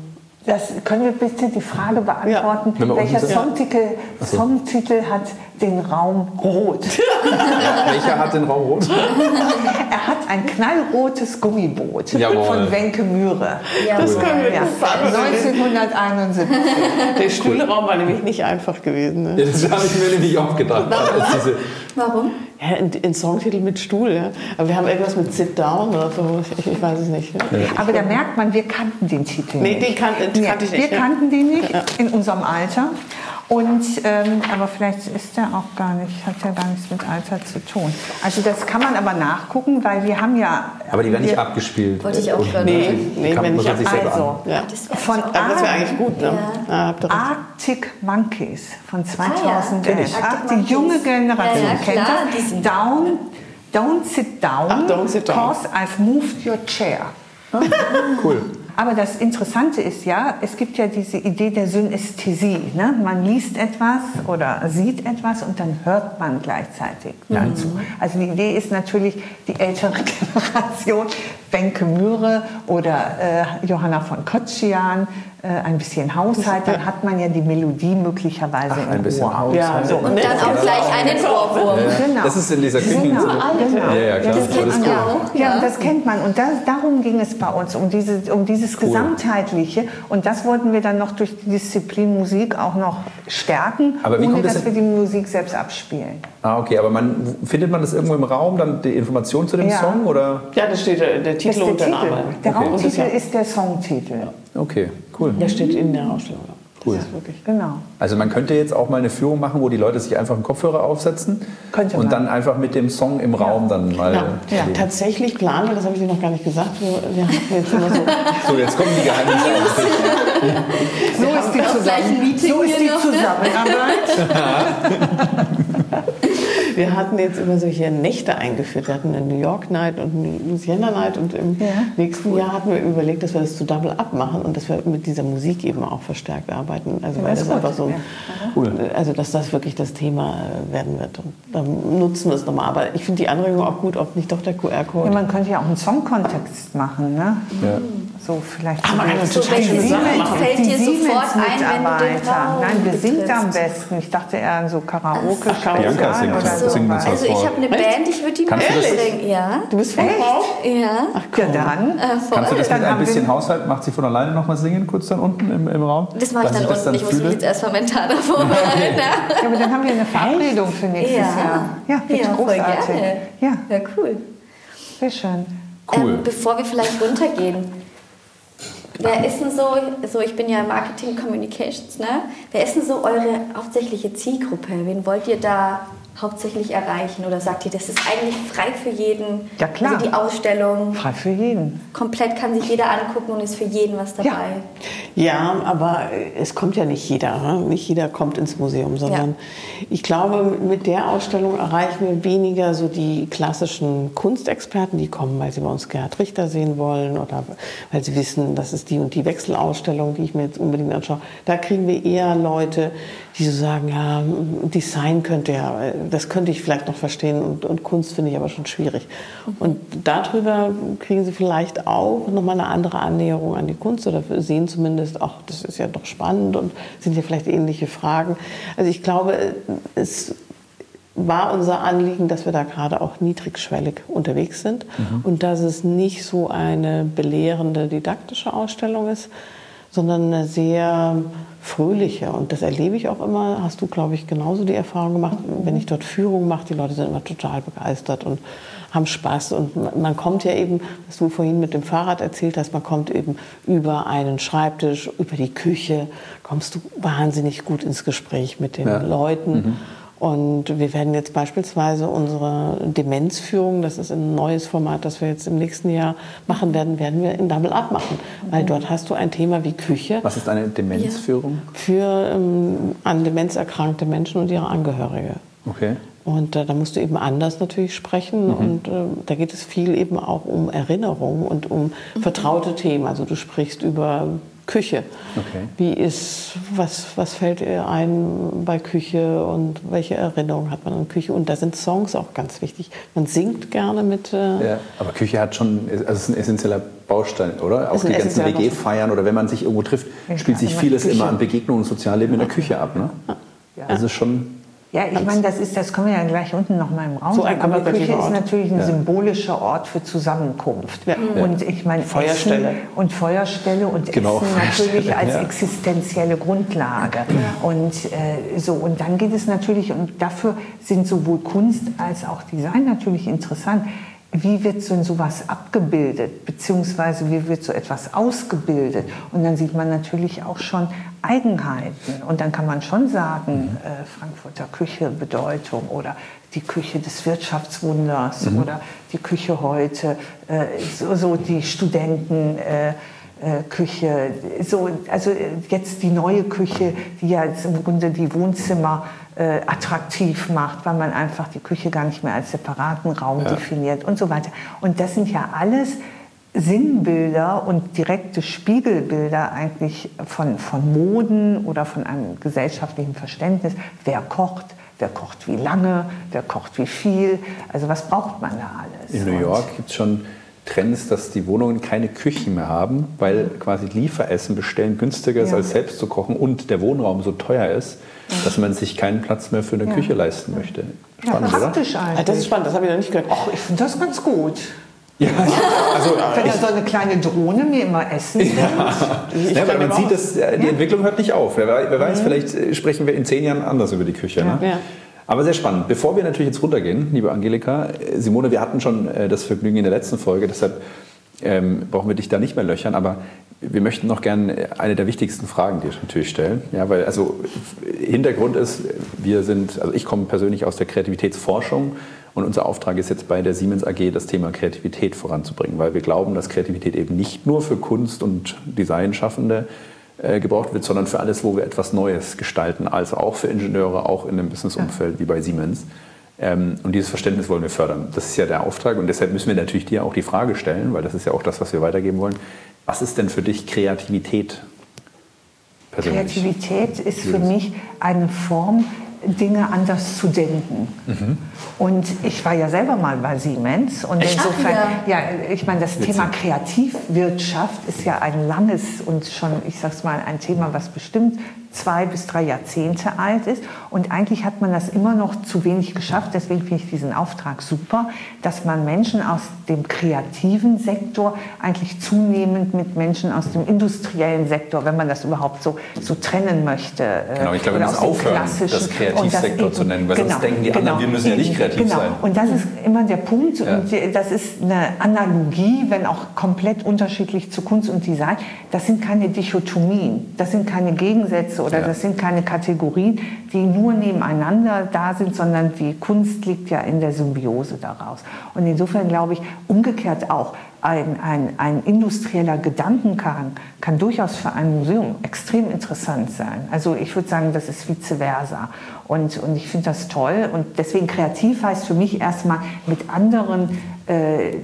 das können wir bitte die Frage beantworten, ja. welcher Songtitel, so. Songtitel hat den Raum rot? welcher hat den Raum rot? er hat ein knallrotes Gummiboot Jawohl. von Wenke Mühre. Ja, das können wir ja. 1971. Der Stuhlraum war nämlich nicht einfach gewesen. Ne? Ja, das habe ich mir nämlich auch gedacht. Warum? Warum? Ja, in, in Songtitel mit Stuhl, ja. Aber wir haben irgendwas mit Sit Down oder so, ich, ich weiß es nicht. Ja. Aber da merkt man, wir kannten den Titel nee, nicht. Den kan den kannte ich nicht. Wir kannten den nicht in unserem Alter. Und, ähm, aber vielleicht ist der auch gar nicht, hat ja gar nichts mit Alter zu tun. Also das kann man aber nachgucken, weil wir haben ja... Aber die werden nicht abgespielt. Wollte ich auch hören. Nee, nee wenn nicht sich also, ja. Von aber das wäre eigentlich gut, ne? Ja. Ja, Arctic Monkeys von 2011. Ah, ja. Die junge Generation ja, kennt das. Down, don't sit down, Ach, don't sit down. cause I've moved your chair. cool. Aber das Interessante ist ja, es gibt ja diese Idee der Synästhesie. Ne? Man liest etwas oder sieht etwas und dann hört man gleichzeitig dazu. Mhm. Also die Idee ist natürlich, die ältere Generation, Benke Mühre oder äh, Johanna von Kotschian, äh, ein bisschen Haushalt, dann hat man ja die Melodie möglicherweise Ach, ein bisschen Haushalt. Ja, so. Und dann auch gleich einen Ohrwurm. Ja. Genau. Das ist in dieser Küche. Genau. genau. Ja, ja, klar. Das, das kennt man cool. auch. Ja, das kennt man. Und das, darum ging es bei uns, um, diese, um dieses cool. Gesamtheitliche. Und das wollten wir dann noch durch die Disziplin Musik auch noch stärken, Aber wie ohne das dass wir die Musik selbst abspielen. Ah, okay. Aber man, findet man das irgendwo im Raum, dann die Information zu dem Song? Oder? Ja, das steht der, der Titel und der, der Name. Der okay. Raumtitel ist der Songtitel. Okay, cool. Der steht in der Ausstellung. Cool. Genau. Also man könnte jetzt auch mal eine Führung machen, wo die Leute sich einfach einen Kopfhörer aufsetzen könnte und man. dann einfach mit dem Song im Raum dann mal. Ja. ja. Tatsächlich planen wir, das habe ich dir noch gar nicht gesagt. Wir, wir jetzt immer so. so, jetzt kommen die Geheimnisse so, ist die Zusammen so ist die Zusammenarbeit. Wir hatten jetzt immer solche Nächte eingeführt. Wir hatten eine New York Night und eine Louisiana Night und im ja, nächsten cool. Jahr hatten wir überlegt, dass wir das zu Double Up machen und dass wir mit dieser Musik eben auch verstärkt arbeiten. Also ja, weil das, einfach so, cool. also dass das wirklich das Thema werden wird. Und dann nutzen wir es nochmal. Aber ich finde die Anregung auch gut, ob nicht doch der QR-Code. Ja, man könnte ja auch einen Songkontext machen, ne? Ja. So vielleicht. Aber eine total schöne Sache machen. Fällt dir sofort ein, wenn du den Raum Nein, wer singt am besten? Ich dachte eher an so Karaoke. Bianca singt, oder so. singt uns Also ich habe eine Band, ich würde die mal singen. Ja. Du bist von Frau? Ja. Ach ja, dann. Äh, Kannst du das mit ein bisschen Haushalt, macht sie von alleine noch mal singen, kurz dann unten im, im Raum? Das mache ich dann unten, dann ich muss mich jetzt erstmal mental vorbereiten. ja, aber dann haben wir eine Verabredung für nächstes ja. Jahr. Ja, ja, großartig. Ja. ja, cool. Sehr schön. Cool. Ähm, bevor wir vielleicht runtergehen, Wer ist denn so, so ich bin ja Marketing Communications, ne? Wer ist denn so eure hauptsächliche Zielgruppe? Wen wollt ihr da hauptsächlich erreichen? Oder sagt ihr, das ist eigentlich frei für jeden? Ja, klar. Also die Ausstellung. Frei für jeden. Komplett kann sich jeder angucken und ist für jeden was dabei. Ja, ja aber es kommt ja nicht jeder. Ne? Nicht jeder kommt ins Museum, sondern ja. ich glaube, mit der Ausstellung erreichen wir weniger so die klassischen Kunstexperten, die kommen, weil sie bei uns Gerhard Richter sehen wollen oder weil sie wissen, das ist die und die Wechselausstellung, die ich mir jetzt unbedingt anschaue. Da kriegen wir eher Leute, die so sagen, ja, Design könnte ja das könnte ich vielleicht noch verstehen und, und Kunst finde ich aber schon schwierig. Und darüber kriegen Sie vielleicht auch nochmal eine andere Annäherung an die Kunst oder sehen zumindest, ach, das ist ja doch spannend und sind ja vielleicht ähnliche Fragen. Also ich glaube, es war unser Anliegen, dass wir da gerade auch niedrigschwellig unterwegs sind mhm. und dass es nicht so eine belehrende didaktische Ausstellung ist, sondern eine sehr fröhliche. Und das erlebe ich auch immer, hast du, glaube ich, genauso die Erfahrung gemacht, mhm. wenn ich dort Führung mache, die Leute sind immer total begeistert und haben Spaß. Und man kommt ja eben, was du vorhin mit dem Fahrrad erzählt hast, man kommt eben über einen Schreibtisch, über die Küche, kommst du wahnsinnig gut ins Gespräch mit den ja. Leuten. Mhm. Und wir werden jetzt beispielsweise unsere Demenzführung, das ist ein neues Format, das wir jetzt im nächsten Jahr machen werden, werden wir in Double Up machen. Weil dort hast du ein Thema wie Küche. Was ist eine Demenzführung? Für ähm, an Demenz erkrankte Menschen und ihre Angehörige. Okay. Und äh, da musst du eben anders natürlich sprechen. Mhm. Und äh, da geht es viel eben auch um Erinnerung und um mhm. vertraute Themen. Also du sprichst über Küche. Okay. Wie ist, was, was fällt ihr ein bei Küche und welche Erinnerungen hat man an Küche? Und da sind Songs auch ganz wichtig. Man singt gerne mit. Äh ja, aber Küche hat schon, also ist ein essentieller Baustein, oder? Auch die ganzen WG-Feiern oder wenn man sich irgendwo trifft, spielt sich vieles immer an Begegnungen und Sozialleben in der Küche ab. Ne? Ja. Also schon ja, ich meine, das ist, das können wir ja gleich unten noch mal im Raum so sagen. Aber Küche ist natürlich ein ja. symbolischer Ort für Zusammenkunft. Ja. Und ich meine, Feuerstelle. Essen und Feuerstelle und genau. Essen natürlich als existenzielle Grundlage. Und äh, so, und dann geht es natürlich, und dafür sind sowohl Kunst als auch Design natürlich interessant wie wird so sowas abgebildet, beziehungsweise wie wird so etwas ausgebildet. Und dann sieht man natürlich auch schon Eigenheiten. Und dann kann man schon sagen, mhm. äh, Frankfurter Küche Bedeutung oder die Küche des Wirtschaftswunders mhm. oder die Küche heute, äh, so, so, die Studenten. Äh Küche, so, also jetzt die neue Küche, die ja im Grunde die Wohnzimmer äh, attraktiv macht, weil man einfach die Küche gar nicht mehr als separaten Raum ja. definiert und so weiter. Und das sind ja alles Sinnbilder und direkte Spiegelbilder eigentlich von, von Moden oder von einem gesellschaftlichen Verständnis. Wer kocht, wer kocht wie lange, wer kocht wie viel, also was braucht man da alles? In New York gibt es schon Trends, dass die Wohnungen keine Küchen mehr haben, weil quasi Lieferessen bestellen günstiger ist ja. als selbst zu kochen und der Wohnraum so teuer ist, dass man sich keinen Platz mehr für eine ja. Küche leisten möchte. Spannend, ja, praktisch oder? Eigentlich. Das ist spannend, das habe ich noch nicht gehört. Ach, ich finde das ganz gut. Ja, also, Wenn er so eine kleine Drohne mir immer essen ja. ja weil man sieht, dass äh, die Entwicklung hört nicht auf. Wer, wer weiß, mhm. vielleicht äh, sprechen wir in zehn Jahren anders über die Küche. Ne? Aber sehr spannend. Bevor wir natürlich jetzt runtergehen, liebe Angelika, äh, Simone, wir hatten schon das Vergnügen in der letzten Folge, deshalb ähm, brauchen wir dich da nicht mehr löchern. Aber wir möchten noch gerne eine der wichtigsten Fragen dir natürlich stellen. Ja, weil also Hintergrund ist, wir sind, also ich komme persönlich aus der Kreativitätsforschung und unser Auftrag ist jetzt bei der Siemens AG, das Thema Kreativität voranzubringen, weil wir glauben, dass Kreativität eben nicht nur für Kunst- und Designschaffende äh, gebraucht wird, sondern für alles, wo wir etwas Neues gestalten, also auch für Ingenieure, auch in einem Businessumfeld wie bei Siemens. Ähm, und dieses Verständnis wollen wir fördern. Das ist ja der Auftrag und deshalb müssen wir natürlich dir auch die Frage stellen, weil das ist ja auch das, was wir weitergeben wollen. Was ist denn für dich Kreativität? Persönlich? Kreativität ist für mich eine Form, Dinge anders zu denken. Mhm. Und ich war ja selber mal bei Siemens und Echt? insofern, ja. ja, ich meine, das Witzig. Thema Kreativwirtschaft ist ja ein langes und schon, ich sag's mal, ein Thema, was bestimmt zwei bis drei Jahrzehnte alt ist. Und eigentlich hat man das immer noch zu wenig geschafft. Deswegen finde ich diesen Auftrag super, dass man Menschen aus dem kreativen Sektor eigentlich zunehmend mit Menschen aus dem industriellen Sektor, wenn man das überhaupt so, so trennen möchte. Äh, genau, ich glaube, wir müssen aufhören, das Kreativsektor das zu nennen, weil genau, sonst denken die genau, anderen, wir müssen ja nicht kreativ genau. sein. Und das ist immer der Punkt. Ja. Und das ist eine Analogie, wenn auch komplett unterschiedlich zu Kunst und Design. Das sind keine Dichotomien, das sind keine Gegensätze oder ja. das sind keine Kategorien, die nur nebeneinander da sind, sondern die Kunst liegt ja in der Symbiose daraus. Und insofern glaube ich, umgekehrt auch, ein, ein, ein industrieller Gedankengang kann durchaus für ein Museum extrem interessant sein. Also ich würde sagen, das ist vice versa. Und, und ich finde das toll. Und deswegen kreativ heißt für mich erstmal mit anderen äh,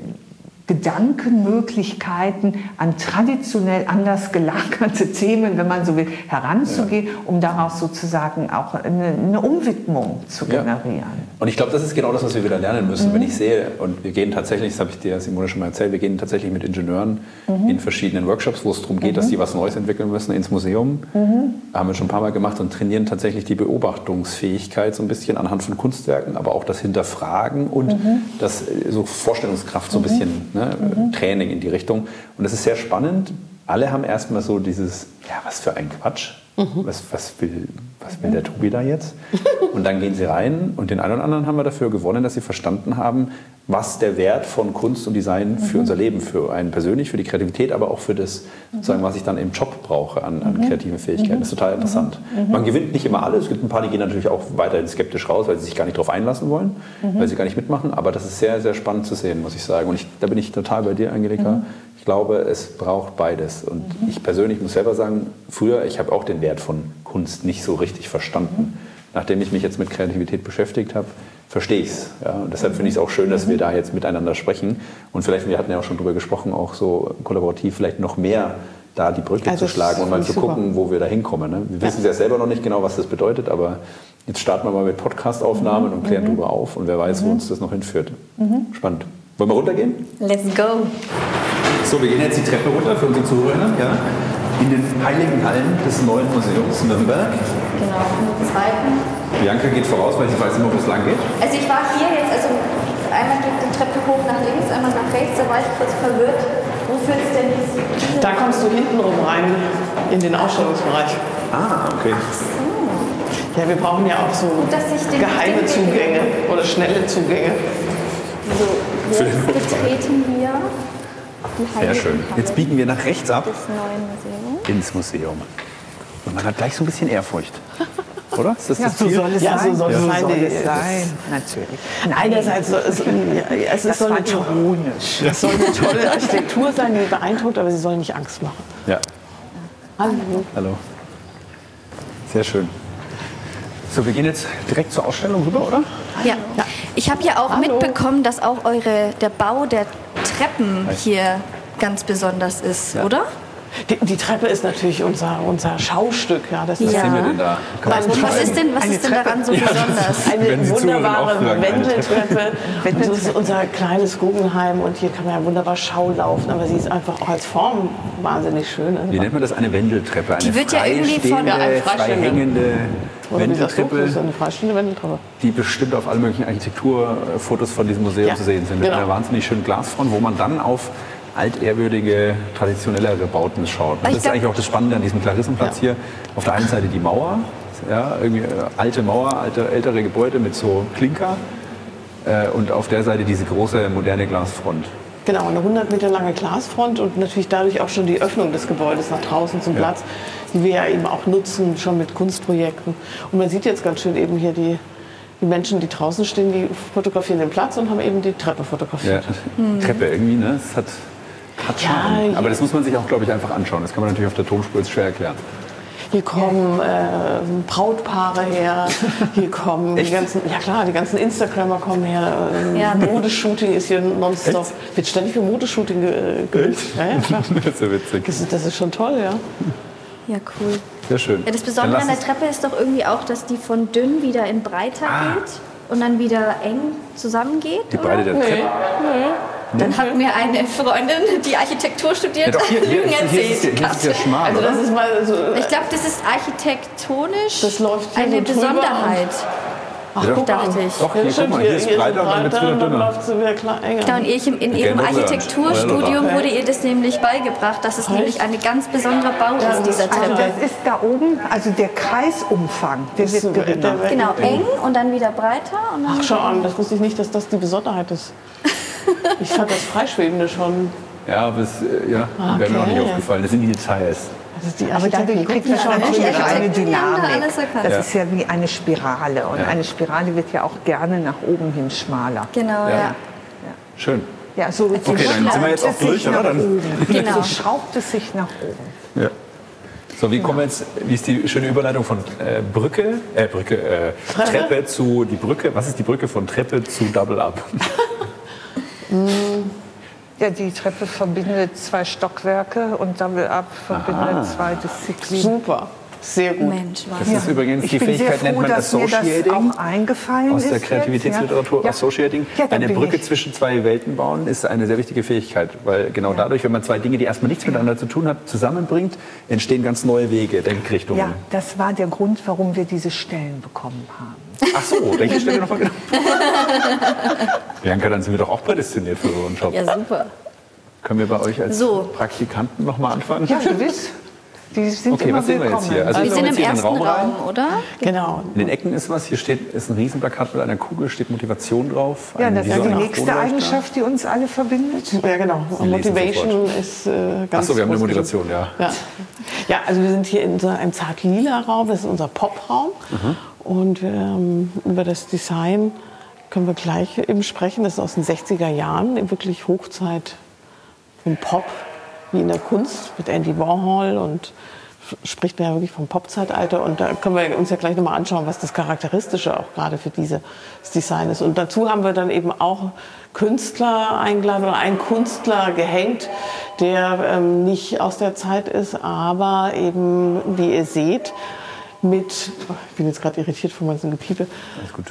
Gedankenmöglichkeiten an traditionell anders gelagerte Themen, wenn man so will, heranzugehen, ja. um daraus sozusagen auch eine, eine Umwidmung zu generieren. Ja. Und ich glaube, das ist genau das, was wir wieder lernen müssen. Mhm. Wenn ich sehe, und wir gehen tatsächlich, das habe ich dir Simone schon mal erzählt, wir gehen tatsächlich mit Ingenieuren mhm. in verschiedenen Workshops, wo es darum geht, mhm. dass die was Neues entwickeln müssen, ins Museum. Mhm. Haben wir schon ein paar Mal gemacht und trainieren tatsächlich die Beobachtungsfähigkeit so ein bisschen anhand von Kunstwerken, aber auch das Hinterfragen und mhm. das so Vorstellungskraft so ein bisschen ne, mhm. Training in die Richtung. Und das ist sehr spannend. Alle haben erstmal so dieses, ja, was für ein Quatsch. Mhm. Was, was, will, was will der Tobi da jetzt? Und dann gehen sie rein und den einen oder anderen haben wir dafür gewonnen, dass sie verstanden haben, was der Wert von Kunst und Design für mhm. unser Leben, für einen persönlich, für die Kreativität, aber auch für das, sozusagen, was ich dann im Job brauche an, an mhm. kreativen Fähigkeiten. Das ist total interessant. Mhm. Man gewinnt nicht immer alles. Es gibt ein paar, die gehen natürlich auch weiterhin skeptisch raus, weil sie sich gar nicht darauf einlassen wollen, weil sie gar nicht mitmachen. Aber das ist sehr, sehr spannend zu sehen, muss ich sagen. Und ich, da bin ich total bei dir, Angelika. Ich glaube, es braucht beides. Und ich persönlich muss selber sagen, früher, ich habe auch den Wert von Kunst nicht so richtig verstanden. Nachdem ich mich jetzt mit Kreativität beschäftigt habe, verstehe ich es. Ja. Und deshalb finde ich es auch schön, dass wir da jetzt miteinander sprechen. Und vielleicht, wir hatten ja auch schon darüber gesprochen, auch so kollaborativ vielleicht noch mehr da die Brücke also zu schlagen und mal zu super. gucken, wo wir da hinkommen. Ne? Wir wissen ja selber noch nicht genau, was das bedeutet, aber jetzt starten wir mal mit Podcast-Aufnahmen mhm. und klären mhm. darüber auf und wer weiß, wo mhm. uns das noch hinführt. Mhm. Spannend. Wollen wir runtergehen? Let's go. So, wir gehen jetzt die Treppe runter für unsere Zuhörer. Ja? In den heiligen Hallen des neuen Museums Nürnberg. Genau, im zweiten. Bianca geht voraus, weil sie weiß immer, wo es lang geht. Also ich war hier jetzt, also einmal geht die Treppe hoch nach links, einmal nach rechts, da war ich kurz verwirrt. Wo führt es denn jetzt? Da kommst du hinten rum rein, in den Ausstellungsbereich. Ah, okay. Ja, wir brauchen ja auch so Gut, geheime Zugänge oder schnelle Zugänge. So, jetzt betreten wir Sehr schön. Jetzt biegen wir nach rechts ab ins Museum. Und man hat gleich so ein bisschen Ehrfurcht. Oder? Ist das ja, das Ziel? So soll es ja, sein. So soll, ja. so soll es sein. Natürlich. Nein. Einerseits es, es das soll, eine, ironisch. es soll eine tolle Architektur sein, die beeindruckt, aber sie soll nicht Angst machen. Ja. Hallo. Hallo. Sehr schön. So, wir gehen jetzt direkt zur Ausstellung rüber, oder? Ja. ja. Ich habe ja auch Hallo. mitbekommen, dass auch eure, der Bau der Treppen hier ganz besonders ist, ja. oder? Die, die, Treppe ist natürlich unser, unser Schaustück. Ja, das ist ja. sehen wir denn da? Was, was ist denn, was ist denn daran so besonders? Eine wunderbare Wendeltreppe. Das ist unser kleines Guggenheim und hier kann man ja wunderbar Schau laufen, aber sie ist einfach auch als Form wahnsinnig schön. Ne? Wie nennt man das? Eine Wendeltreppe? Eine die wird ja irgendwie von ja, freihängende Wendeltreppe, das ist eine freistehende Wendeltreppe. Die bestimmt auf allen möglichen Architekturfotos von diesem Museum ja, zu sehen sind. Mit genau. einer wahnsinnig schönen Glasfront, wo man dann auf altehrwürdige, traditionellere Bauten schaut. das ist eigentlich auch das Spannende an diesem Klarissenplatz ja. hier. Auf der einen Seite die Mauer, ja, irgendwie äh, alte Mauer, alte, ältere Gebäude mit so Klinker. Äh, und auf der Seite diese große moderne Glasfront. Genau, eine 100 Meter lange Glasfront und natürlich dadurch auch schon die Öffnung des Gebäudes nach draußen zum ja. Platz, die wir ja eben auch nutzen, schon mit Kunstprojekten. Und man sieht jetzt ganz schön eben hier die, die Menschen, die draußen stehen, die fotografieren den Platz und haben eben die Treppe fotografiert. Ja. Mhm. Treppe irgendwie, ne? Es hat hat ja, Aber das muss man sich auch, glaube ich, einfach anschauen. Das kann man natürlich auf der Tonspur jetzt schwer erklären. Hier kommen äh, Brautpaare her, hier kommen die ganzen, ja klar, die ganzen Instagrammer kommen her. Ähm, ja. Modeshooting ist hier nonstop. Echt? Wird ständig für Modeshooting gebildet. Ja, ja, klar. das ist ja witzig. Das ist, das ist schon toll, ja. Ja, cool. Sehr schön. Ja, das Besondere an der Treppe ist doch irgendwie auch, dass die von dünn wieder in breiter ah. geht und dann wieder eng zusammengeht. Die Breite der Treppe? Nee. nee. Dann hat mir eine Freundin, die Architektur studiert, ja, hier, hier, hier, hier, ist, hier ist ja schmal, also das ist mal so, Ich glaube, das ist architektonisch das läuft eine so Besonderheit. Ach, ja, dachte ich. Doch, hier, ja, guck mal, hier ist breiter und dann wieder dünner. Läuft sie wieder enger. Da, und ihr, in Ihrem Architekturstudium wurde ihr das nämlich beigebracht, dass es nämlich eine ganz besondere Bau ist, dieser Treppe. Also das ist da oben, also der Kreisumfang, der wird geringer. Genau, eng und dann wieder breiter. Und dann Ach, schau an, das wusste ich nicht, dass das die Besonderheit ist. Ich fand das Freischwebende schon. Ja, aber es äh, ja, okay. wäre mir auch nicht aufgefallen. Das sind die Details. Ist die aber dadurch kriegt man schon eine Dynamik. Das ja. ist ja wie eine Spirale. Und ja. eine Spirale wird ja auch gerne nach oben hin schmaler. Genau, ja. ja. Schön. Ja, so okay, dann sind wir jetzt auch durch, oder? Dann genau. So schraubt es sich nach oben. Ja. So, wie kommen wir jetzt, wie ist die schöne Überleitung von äh, Brücke, äh, Brücke, äh, Treppe zu die Brücke? Was ist die Brücke von Treppe zu Double Up? Ja, die Treppe verbindet zwei Stockwerke und Double Up verbindet Aha. zwei Disziplinen. Super. Sehr gut. Mensch, das ist übrigens, ich die Fähigkeit froh, nennt man Associating. auch eingefallen aus der Kreativitätsliteratur. Ja. Associating. Ja, eine Brücke ich. zwischen zwei Welten bauen ist eine sehr wichtige Fähigkeit, weil genau ja. dadurch, wenn man zwei Dinge, die erstmal nichts miteinander zu tun haben, zusammenbringt, entstehen ganz neue Wege, Denkrichtungen. Ja, das war der Grund, warum wir diese Stellen bekommen haben. Ach so, welche Stelle nochmal genau? Bianca, dann sind wir doch auch prädestiniert für so einen Job. Ja, super. Können wir bei euch als so. Praktikanten nochmal anfangen? Ja, gewiss. Die sind okay, was sehen wir jetzt hier? Also, wir sind im ersten Raum, Raum, oder? Genau. In den Ecken ist was. Hier steht, ist ein Riesenplakat mit einer Kugel, steht Motivation drauf. Ja, das ist die nächste Eigenschaft, die uns alle verbindet. Ja, genau. Motivation ist äh, ganz Achso, wir haben eine Motivation, ja. ja. ja. also wir sind hier in so einem zart-lila Raum. Das ist unser Pop-Raum. Mhm. Und ähm, über das Design können wir gleich eben sprechen. Das ist aus den 60er Jahren, wirklich Hochzeit vom Pop wie in der Kunst mit Andy Warhol und spricht man ja wirklich vom Pop-Zeitalter und da können wir uns ja gleich nochmal anschauen, was das Charakteristische auch gerade für dieses Design ist. Und dazu haben wir dann eben auch Künstler eingeladen oder einen Künstler gehängt, der ähm, nicht aus der Zeit ist, aber eben, wie ihr seht, mit, ich bin jetzt gerade irritiert von meinem Gepiepe. Alles gut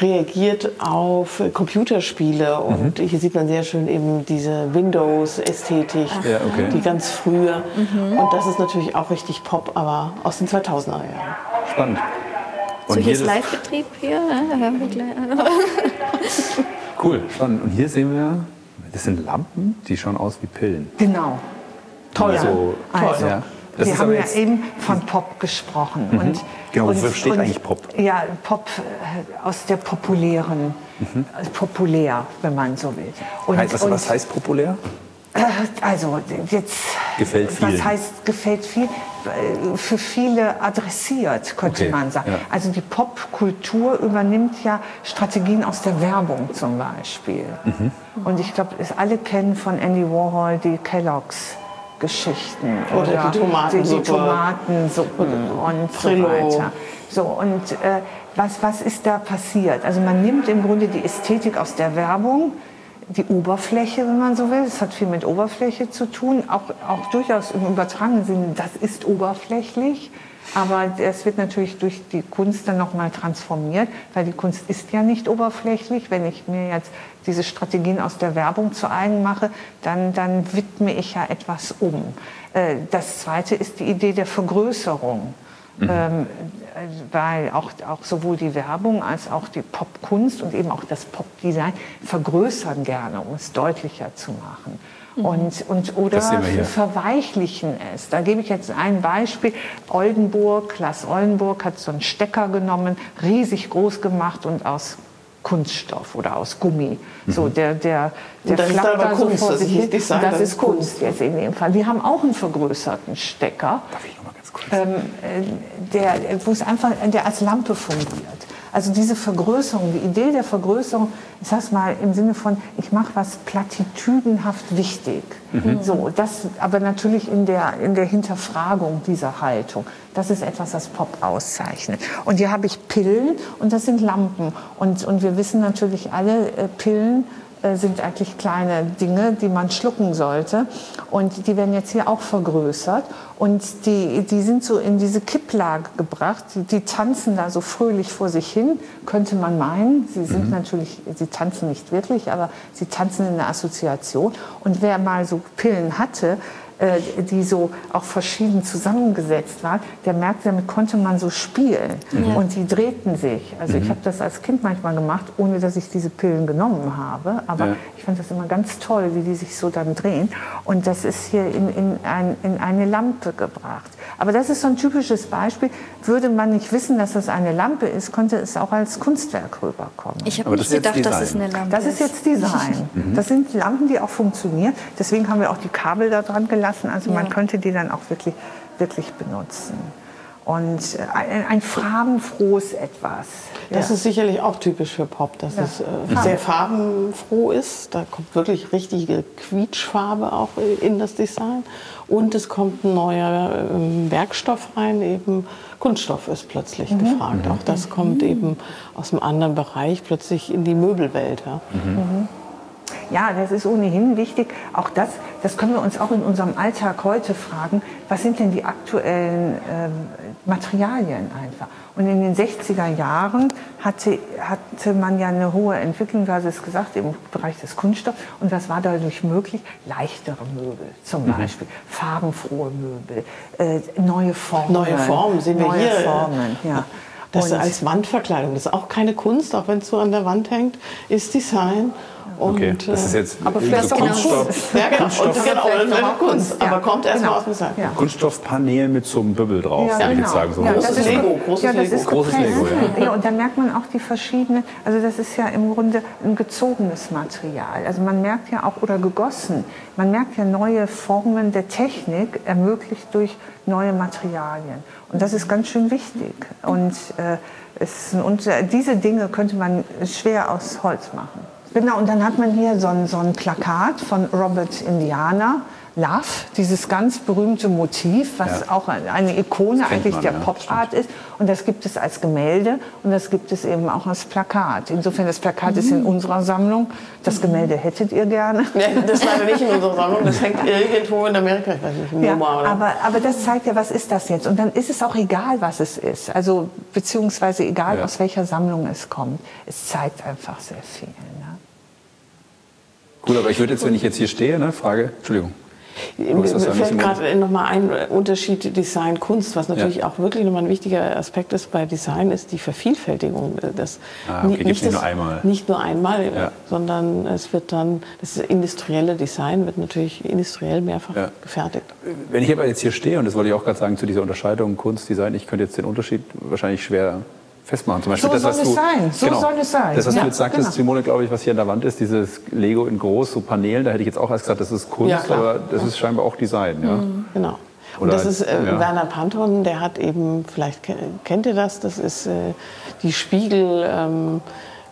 reagiert auf Computerspiele und mhm. hier sieht man sehr schön eben diese Windows-Ästhetik, ja, okay. die ganz frühe. Mhm. Und das ist natürlich auch richtig Pop, aber aus den 2000er Jahren. Spannend. Und so, hier ist Live-Betrieb hier. cool, spannend. Und hier sehen wir, das sind Lampen, die schauen aus wie Pillen. Genau. Toll. Also, also. Ja. Das wir haben ja eben von Pop gesprochen. Mhm. Und, genau, wofür steht und, eigentlich Pop? Ja, Pop äh, aus der populären, mhm. Äh, populär, wenn man so will. Und, heißt, was, was heißt populär? Äh, also jetzt. Gefällt viel. Was heißt gefällt viel? Für viele adressiert, könnte okay. man sagen. Ja. Also die Popkultur übernimmt ja Strategien aus der Werbung zum Beispiel. Mhm. Und ich glaube, alle kennen von Andy Warhol die Kelloggs Geschichten oder, oder die Tomatensuppe, die Tomatensuppen und Frillo. so weiter. So und äh, was was ist da passiert? Also man nimmt im Grunde die Ästhetik aus der Werbung, die Oberfläche, wenn man so will. Es hat viel mit Oberfläche zu tun, auch auch durchaus im übertragenen Sinne. Das ist oberflächlich. Aber es wird natürlich durch die Kunst dann nochmal transformiert, weil die Kunst ist ja nicht oberflächlich. Wenn ich mir jetzt diese Strategien aus der Werbung zu eigen mache, dann, dann widme ich ja etwas um. Äh, das Zweite ist die Idee der Vergrößerung. Mhm. Ähm, weil auch, auch sowohl die Werbung als auch die Popkunst und eben auch das Popdesign vergrößern gerne, um es deutlicher zu machen. Mhm. Und, und, oder verweichlichen es. Da gebe ich jetzt ein Beispiel. Oldenburg, Klaas Oldenburg hat so einen Stecker genommen, riesig groß gemacht und aus Kunststoff oder aus Gummi. Mhm. So, der, der, der das flappt da so Kunst, vor sich hin. Das, ist Kunst jetzt in dem Fall. Wir haben auch einen vergrößerten Stecker. Darf ich noch? Ähm, äh, der, wo es einfach, der als Lampe fungiert. Also diese Vergrößerung, die Idee der Vergrößerung, ich sag's mal im Sinne von, ich mache was platitüdenhaft wichtig. Mhm. So, das aber natürlich in der, in der Hinterfragung dieser Haltung. Das ist etwas, was Pop auszeichnet. Und hier habe ich Pillen und das sind Lampen. Und, und wir wissen natürlich alle, äh, Pillen sind eigentlich kleine Dinge, die man schlucken sollte. Und die werden jetzt hier auch vergrößert. Und die, die sind so in diese Kipplage gebracht. Die, die tanzen da so fröhlich vor sich hin, könnte man meinen. Sie sind mhm. natürlich, sie tanzen nicht wirklich, aber sie tanzen in der Assoziation. Und wer mal so Pillen hatte, äh, die so auch verschieden zusammengesetzt waren, der merkte, damit konnte man so spielen. Mhm. Und die drehten sich. Also mhm. ich habe das als Kind manchmal gemacht, ohne dass ich diese Pillen genommen habe. Aber ja. ich fand das immer ganz toll, wie die sich so dann drehen. Und das ist hier in, in, ein, in eine Lampe gebracht. Aber das ist so ein typisches Beispiel. Würde man nicht wissen, dass das eine Lampe ist, könnte es auch als Kunstwerk rüberkommen. Ich habe nicht gedacht, dass es eine Lampe ist. Das ist jetzt Design. Mhm. Das sind Lampen, die auch funktionieren. Deswegen haben wir auch die Kabel da dran gelassen. Also ja. man könnte die dann auch wirklich, wirklich benutzen und äh, ein, ein farbenfrohes Etwas. Das ja. ist sicherlich auch typisch für Pop, dass ja. es äh, sehr farbenfroh ist. Da kommt wirklich richtige Quietschfarbe auch in das Design. Und es kommt ein neuer äh, Werkstoff rein, eben Kunststoff ist plötzlich mhm. gefragt. Auch das kommt mhm. eben aus einem anderen Bereich plötzlich in die Möbelwelt. Ja. Mhm. Ja, das ist ohnehin wichtig. Auch das, das können wir uns auch in unserem Alltag heute fragen. Was sind denn die aktuellen ähm, Materialien einfach? Und in den 60er Jahren hatte, hatte man ja eine hohe Entwicklung, du hast es gesagt, im Bereich des Kunststoffs. Und was war dadurch möglich? Leichtere Möbel zum mhm. Beispiel, farbenfrohe Möbel, äh, neue Formen. Neue Formen sehen wir neue hier. Formen, ja. Das ist als Wandverkleidung. Das ist auch keine Kunst, auch wenn es so an der Wand hängt, ist Design. Und, okay, das ist jetzt aber vielleicht so Kunststoff. Ja, genau. Kunststoff. Und genau, genau Kunst. Ja. Aber kommt erst genau. mal aus dem Design. Ja. Kunststoffpanel mit so einem Bübbel drauf, ja, würde ich jetzt genau. sagen. So ja, großes das Lego. Großes ja, das Lego. Ist großes Lego ja. ja. Und dann merkt man auch die verschiedenen, also das ist ja im Grunde ein gezogenes Material. Also man merkt ja auch, oder gegossen, man merkt ja neue Formen der Technik, ermöglicht durch neue Materialien. Und das ist ganz schön wichtig. Und äh, es, und diese Dinge könnte man schwer aus Holz machen. Genau, und dann hat man hier so ein, so ein Plakat von Robert Indiana. Love, dieses ganz berühmte Motiv, was ja. auch eine Ikone eigentlich man, der ja, Pop-Art ist. Und das gibt es als Gemälde und das gibt es eben auch als Plakat. Insofern, das Plakat mhm. ist in mhm. unserer Sammlung. Das Gemälde hättet ihr gerne. Ja, das ist leider nicht in unserer Sammlung. Das hängt irgendwo in Amerika, ich weiß nicht, in ja, oder? Aber, aber das zeigt ja, was ist das jetzt? Und dann ist es auch egal, was es ist. Also, beziehungsweise egal, ja. aus welcher Sammlung es kommt. Es zeigt einfach sehr viel. Gut, aber ich würde jetzt, wenn ich jetzt hier stehe, ne, Frage, Entschuldigung. Mir fällt gerade nochmal ein Unterschied Design, Kunst, was natürlich ja. auch wirklich nochmal ein wichtiger Aspekt ist bei Design, ist die Vervielfältigung. Das ah, okay, nicht, nicht nur einmal. Nicht nur einmal, ja. sondern es wird dann, das industrielle Design wird natürlich industriell mehrfach ja. gefertigt. Wenn ich aber jetzt hier stehe, und das wollte ich auch gerade sagen zu dieser Unterscheidung Kunst, Design, ich könnte jetzt den Unterschied wahrscheinlich schwer festmachen. Zum Beispiel so das, soll es sein. So genau, soll es sein. Das, was ja, du jetzt sagtest, genau. Simone, glaube ich, was hier an der Wand ist, dieses Lego in groß, so Paneelen, da hätte ich jetzt auch erst gesagt, das ist Kunst, ja, aber das ist scheinbar auch Design. Ja? Mhm. Genau. Und das ist äh, ja. Werner Panton, der hat eben, vielleicht kennt ihr das, das ist äh, die Spiegel... Ähm,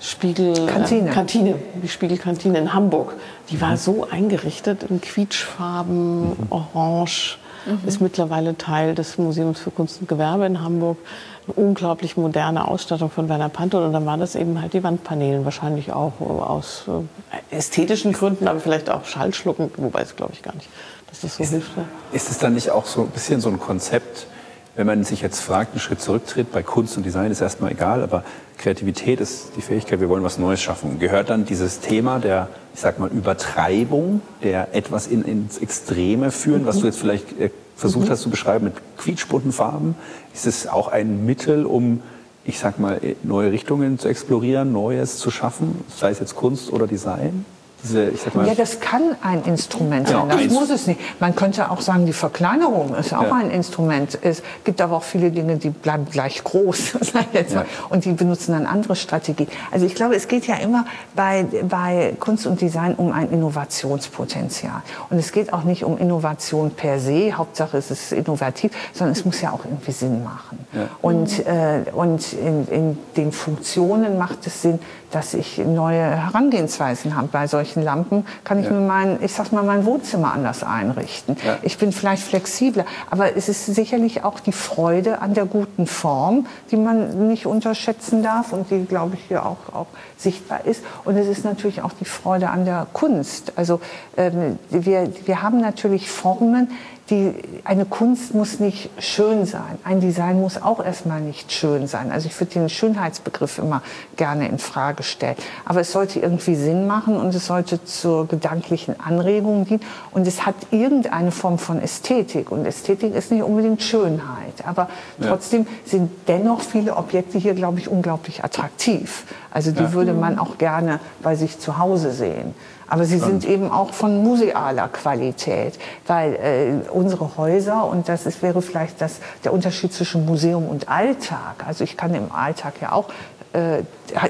Spiegel Kantine. Äh, Kantine, die Spiegelkantine in Hamburg. Die war mhm. so eingerichtet in Quietschfarben, mhm. Orange, mhm. ist mittlerweile Teil des Museums für Kunst und Gewerbe in Hamburg eine unglaublich moderne Ausstattung von Werner Panton und dann waren das eben halt die Wandpaneele, wahrscheinlich auch aus äh, ästhetischen Gründen, aber vielleicht auch schallschluckend, wobei es glaube ich gar nicht, dass das so ist, hilft. Ist es dann nicht auch so ein bisschen so ein Konzept, wenn man sich jetzt fragt, einen Schritt zurücktritt, bei Kunst und Design ist erstmal egal, aber Kreativität ist die Fähigkeit, wir wollen was Neues schaffen. Gehört dann dieses Thema der, ich sag mal, Übertreibung, der etwas in, ins Extreme führen, was du jetzt vielleicht äh, versucht mhm. hast zu beschreiben mit quietschbunten Farben? Ist es auch ein Mittel, um, ich sag mal, neue Richtungen zu explorieren, Neues zu schaffen, sei es jetzt Kunst oder Design? Diese, ich sag mal. Ja, das kann ein Instrument sein. Ja, das muss es nicht. Man könnte auch sagen, die Verkleinerung ist auch ja. ein Instrument. Es gibt aber auch viele Dinge, die bleiben gleich groß, jetzt ja. und die benutzen dann andere Strategien. Also ich glaube, es geht ja immer bei, bei Kunst und Design um ein Innovationspotenzial. Und es geht auch nicht um Innovation per se, Hauptsache es ist innovativ, sondern es muss ja auch irgendwie Sinn machen. Und, äh, und in, in den Funktionen macht es Sinn, dass ich neue Herangehensweisen habe. Bei solchen Lampen kann ich ja. mir mein, ich sag mal, mein Wohnzimmer anders einrichten. Ja. Ich bin vielleicht flexibler, aber es ist sicherlich auch die Freude an der guten Form, die man nicht unterschätzen darf und die, glaube ich, hier auch, auch sichtbar ist. Und es ist natürlich auch die Freude an der Kunst. Also ähm, wir, wir haben natürlich Formen, die, eine Kunst muss nicht schön sein. Ein Design muss auch erstmal nicht schön sein. Also ich würde den Schönheitsbegriff immer gerne in Frage stellen. Aber es sollte irgendwie Sinn machen und es sollte zur gedanklichen Anregung dienen. Und es hat irgendeine Form von Ästhetik. Und Ästhetik ist nicht unbedingt Schönheit. Aber trotzdem sind dennoch viele Objekte hier, glaube ich, unglaublich attraktiv. Also die ja. würde man auch gerne bei sich zu Hause sehen. Aber sie sind eben auch von musealer Qualität, weil äh, unsere Häuser, und das ist, wäre vielleicht das, der Unterschied zwischen Museum und Alltag, also ich kann im Alltag ja auch äh,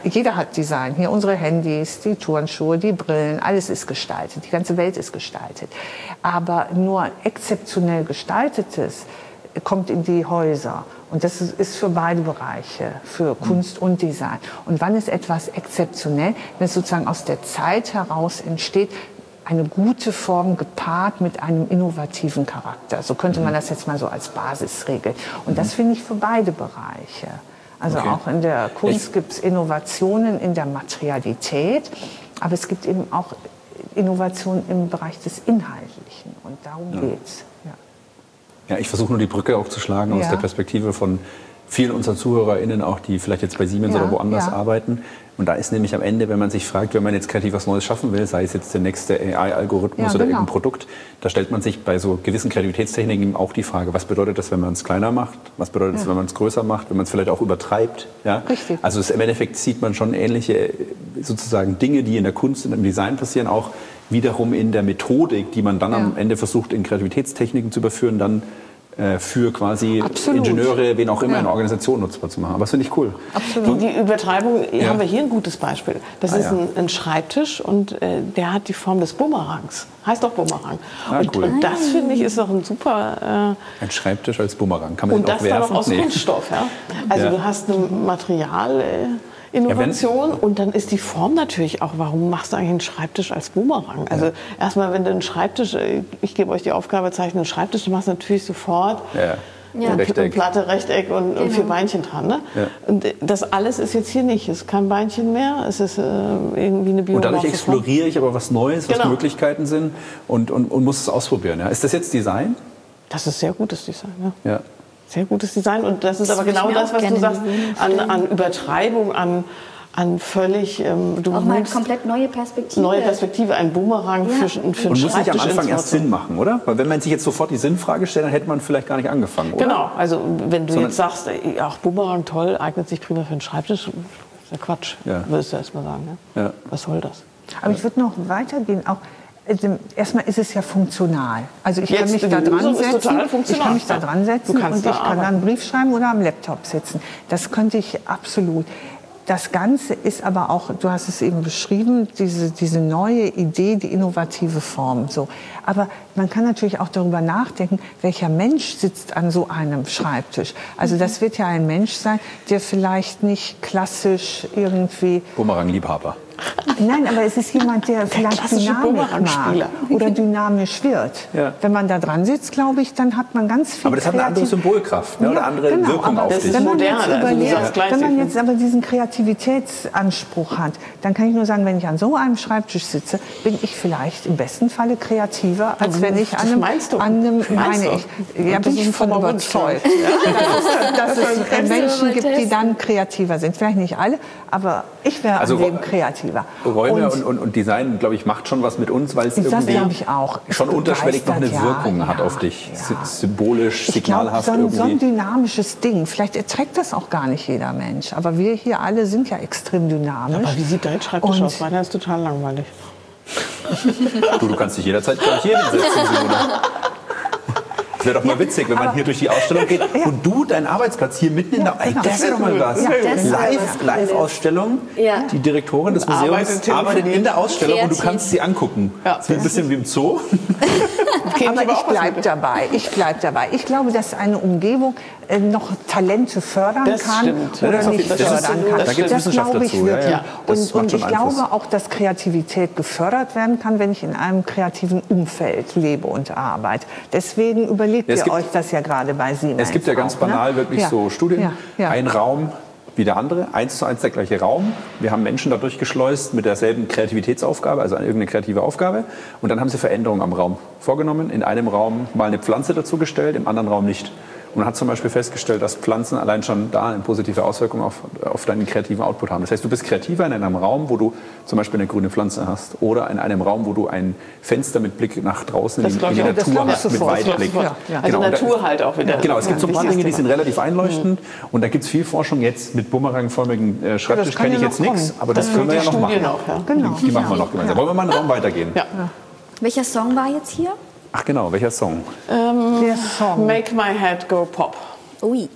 jeder hat Design. Hier unsere Handys, die Turnschuhe, die Brillen, alles ist gestaltet. Die ganze Welt ist gestaltet. Aber nur exzeptionell gestaltetes kommt in die Häuser. Und das ist für beide Bereiche, für Kunst und Design. Und wann ist etwas exzeptionell? Wenn es sozusagen aus der Zeit heraus entsteht, eine gute Form gepaart mit einem innovativen Charakter. So könnte man mhm. das jetzt mal so als Basis regeln. Und das mhm. finde ich für beide Bereiche. Also okay. auch in der Kunst gibt es Innovationen in der Materialität, aber es gibt eben auch Innovation im Bereich des Inhaltlichen. Und darum ja. geht's. Ja. ja, ich versuche nur die Brücke auch zu schlagen aus der Perspektive von vielen unserer ZuhörerInnen auch, die vielleicht jetzt bei Siemens ja, oder woanders ja. arbeiten. Und da ist nämlich am Ende, wenn man sich fragt, wenn man jetzt kreativ was Neues schaffen will, sei es jetzt der nächste AI-Algorithmus ja, oder genau. irgendein Produkt, da stellt man sich bei so gewissen Kreativitätstechniken auch die Frage, was bedeutet das, wenn man es kleiner macht? Was bedeutet das, wenn man es größer macht? Wenn man es vielleicht auch übertreibt? Ja? Richtig. Also es, im Endeffekt sieht man schon ähnliche sozusagen Dinge, die in der Kunst und im Design passieren, auch wiederum in der Methodik, die man dann amEnde versucht, in Kreativitätstechniken zu überführen, dann für quasi Absolut. Ingenieure, wen auch immer, ja. in Organisationen nutzbar zu machen. Aber das finde ich cool. Absolut. Die, die Übertreibung ja. haben wir hier ein gutes Beispiel. Das ah, ist ein, ein, Schreibtisch und äh, der hat die Form des Bumerangs. Heißt doch Bumerang. Ah, und, cool. und, das finde ich ist doch ein super. Äh, ein Schreibtisch als Bumerang. Kann man und den das dann auch aus nee. Kunststoff. Ja? Also du hast ein Material äh, Innovation ja, und dann ist die Form natürlich auch, warum machst du eigentlich einen Schreibtisch als Boomerang? Also ja. erstmal, wenn du einen Schreibtisch, äh, ich gebe euch die Aufgabe, zeichne einen Schreibtisch, du machst natürlich sofort ja. Ja. Rechteck. Platte, Rechteck und, genau. und, vier Beinchen dran. Ne? Ja. Und das alles ist jetzt hier nicht. Es ist kein Beinchen mehr, es ist äh, irgendwie eine Biomorphe Und dadurch exploriere ich aber was Neues, was genau. Möglichkeiten sind und, und, und muss es ausprobieren. Ja? Ist das jetzt Design? Das ist sehr gutes Design, ja. ja. Sehr gutes Design. Und das ist das aber genau das, was du sagst, an, an Übertreibung, an, an völlig. Ähm, du auch mal eine komplett neue Perspektive. Neue Perspektive, ein Boomerang ja. für, für einen Und muss nicht am Anfang erst Sinn machen, oder? Weil wenn man sich jetzt sofort die Sinnfrage stellt, dann hätte man vielleicht gar nicht angefangen, oder? Genau, also wenn du Sondern jetzt sagst, ach, Boomerang toll, eignet sich prima für einen Schreibtisch, ist ja Quatsch, ja. würdest du erst mal sagen. Ne? Ja. Was soll das? Aber ich würde noch weitergehen, auch also erstmal ist es ja funktional. Also ich Jetzt, kann mich da dran setzen. Ich kann mich da dran setzen und ich kann dann einen Brief schreiben oder am Laptop sitzen. Das könnte ich absolut. Das Ganze ist aber auch, du hast es eben beschrieben, diese, diese neue Idee, die innovative Form. So. Aber man kann natürlich auch darüber nachdenken, welcher Mensch sitzt an so einem Schreibtisch. Also das wird ja ein Mensch sein, der vielleicht nicht klassisch irgendwie... Bumerang-Liebhaber. Nein, aber es ist jemand, der, der vielleicht Dynamik mag oder dynamisch wird. Ja. Wenn man da dran sitzt, glaube ich, dann hat man ganz viel Aber das hat eine andere Symbolkraft ne? ja, oder andere genau, Wirkung auf dich. Wenn man, jetzt, also überlegt, also wenn man jetzt aber diesen Kreativitätsanspruch hat, dann kann ich nur sagen, wenn ich an so einem Schreibtisch sitze, bin ich vielleicht im besten Falle kreativer, als wenn ich an einem, meinst du? an einem meine ich, ja, bin ich von überzeugt, dass, es, dass es Menschen gibt, die dann kreativer sind. Vielleicht nicht alle, aber ich wäre also, an dem kreativer. Räume und, und, und, Design, glaube ich, macht schon was mit uns, weil es irgendwie schon unterschwellig noch eine ja, Wirkung ja, hat auf dich. Ja. Symbolisch, ich signalhaft glaub, so, irgendwie. so ein dynamisches Ding. Vielleicht erträgt das auch gar nicht jeder Mensch. Aber wir hier alle sind ja extrem dynamisch. Aber wie sieht dein Schreibtisch und aus? Meiner ist total langweilig. du, du kannst dich jederzeit gleich hier hinsetzen, Simone. Das wäre doch mal witzig, wenn man hier durch die Ausstellung geht und du deinen Arbeitsplatz hier mitten in der. Ey, das wäre doch mal was. Live-Ausstellung. Live die Direktorin des Museums arbeitet in der Ausstellung und du kannst sie angucken. Ja. Das ist ein bisschen wie im Zoo. aber ich bleibe dabei. Ich bleibe dabei. Ich glaube, dass eine Umgebung noch Talente fördern das kann stimmt. oder nicht fördern kann. Da gibt es Wissenschaft dazu. Ja, ja. Und, und ich glaube auch, dass Kreativität gefördert werden kann, wenn ich in einem kreativen Umfeld lebe und arbeite. Deswegen überlegt ja, ihr gibt, euch das ja gerade bei Siemens. Es gibt ja ganz auch, ne? banal ne? wirklich so Studien. Ein Raum wie der andere, eins zu eins der gleiche Raum. Wir haben Menschen dadurch geschleust mit derselben Kreativitätsaufgabe, also irgendeine kreative Aufgabe. Und dann haben sie Veränderungen am Raum vorgenommen. In einem Raum mal eine Pflanze dazugestellt, im anderen Raum nicht. Und man hat zum Beispiel festgestellt, dass Pflanzen allein schon da eine positive Auswirkung auf, auf deinen kreativen Output haben. Das heißt, du bist kreativer in einem Raum, wo du zum Beispiel eine grüne Pflanze hast oder in einem Raum, wo du ein Fenster mit Blick nach draußen das in, in die Natur hast, mit Weitblick. Ja, ja. Also genau, Natur da, halt auch wieder. Genau, es gibt so ein paar Dinge, die sind relativ einleuchtend mhm. und da gibt es viel Forschung jetzt mit bumerangförmigen äh, Schreibtisch, kenne ich jetzt nichts, aber das, das können wir ja noch machen. Auch, ja. Genau. Die, die machen wir noch gemeinsam. Wollen wir mal einen Raum weitergehen? Ja. Welcher Song war jetzt hier? Ach genau, welcher Song? Ähm, Der Song. Make My Head Go Pop. Ui.